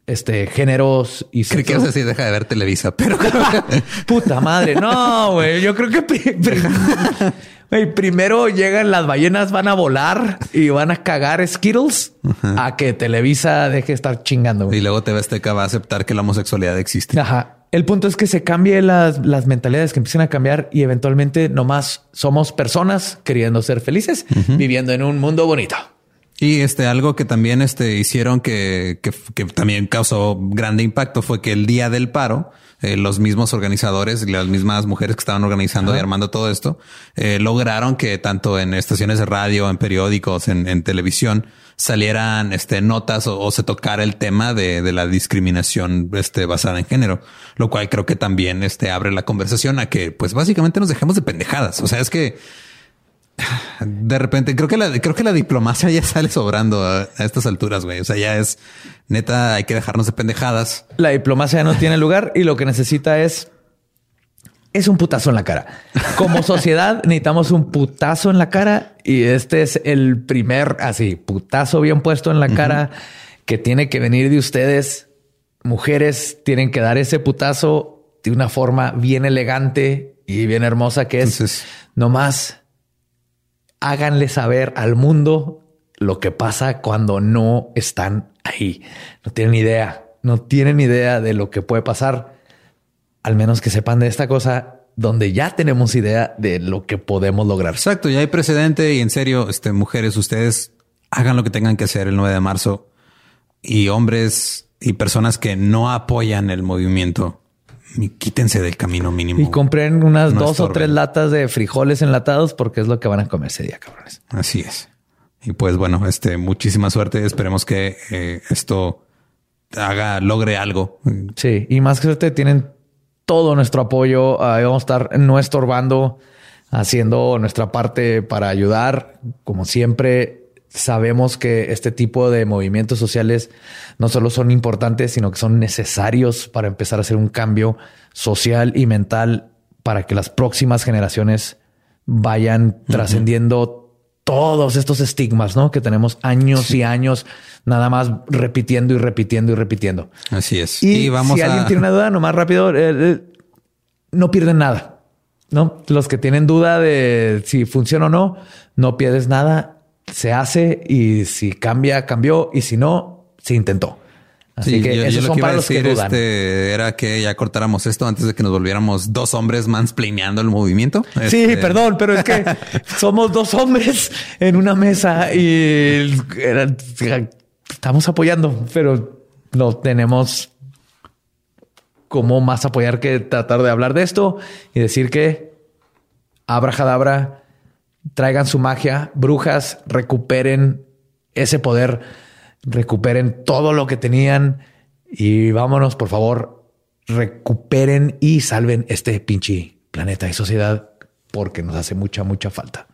este géneros y Creo que sexo. no sé si deja de ver Televisa, pero Puta madre. No, güey. Yo creo que güey, primero llegan las ballenas, van a volar y van a cagar Skittles a que Televisa deje de estar chingando. güey. Y luego TV Azteca va a aceptar que la homosexualidad existe. Ajá. El punto es que se cambie las, las mentalidades, que empiecen a cambiar y eventualmente nomás somos personas queriendo ser felices, viviendo en un mundo bonito. Y este algo que también este hicieron que, que, que también causó grande impacto fue que el día del paro, eh, los mismos organizadores y las mismas mujeres que estaban organizando y armando todo esto, eh, lograron que tanto en estaciones de radio, en periódicos, en, en televisión, salieran este, notas o, o se tocara el tema de, de la discriminación este, basada en género, lo cual creo que también este, abre la conversación a que pues básicamente nos dejemos de pendejadas. O sea, es que de repente creo que la creo que la diplomacia ya sale sobrando a, a estas alturas, güey. O sea, ya es neta, hay que dejarnos de pendejadas. La diplomacia no tiene lugar y lo que necesita es es un putazo en la cara. Como sociedad necesitamos un putazo en la cara y este es el primer así putazo bien puesto en la cara que tiene que venir de ustedes. Mujeres tienen que dar ese putazo de una forma bien elegante y bien hermosa que es Entonces- nomás háganle saber al mundo lo que pasa cuando no están ahí. No tienen idea, no tienen idea de lo que puede pasar. Al menos que sepan de esta cosa donde ya tenemos idea de lo que podemos lograr. Exacto, ya hay precedente y en serio, este mujeres, ustedes hagan lo que tengan que hacer el 9 de marzo y hombres y personas que no apoyan el movimiento, y quítense del camino mínimo. Y compren unas No dos o tres latas de frijoles enlatados porque es lo que van a comer ese día, cabrones. Así es. Y pues bueno, este muchísima suerte. Esperemos que eh, esto haga, logre algo. Sí, y más que suerte tienen todo nuestro apoyo. Ahí vamos a estar no estorbando, haciendo nuestra parte para ayudar. Como siempre, sabemos que este tipo de movimientos sociales no solo son importantes, sino que son necesarios para empezar a hacer un cambio social y mental para que las próximas generaciones vayan trascendiendo todos estos estigmas, ¿no? Que tenemos años y años nada más repitiendo y repitiendo y repitiendo. Así es. Y, vamos si alguien tiene una duda, nomás rápido, eh, eh, no pierden nada. No, los que tienen duda de si funciona o no, no pierdes nada. Se hace y si cambia, cambió. Y si no, se intentó. Así que yo, lo que iba a decir este, era que ya cortáramos esto antes de que nos volviéramos dos hombres mansplaneando el movimiento. Sí, este, perdón, pero es que somos dos hombres en una mesa y estamos apoyando, pero no tenemos cómo más apoyar que tratar de hablar de esto y decir que abrajadabra, traigan su magia, brujas, recuperen ese poder recuperen todo lo que tenían y vámonos, por favor, recuperen y salven este pinche planeta y sociedad porque nos hace mucha, mucha falta.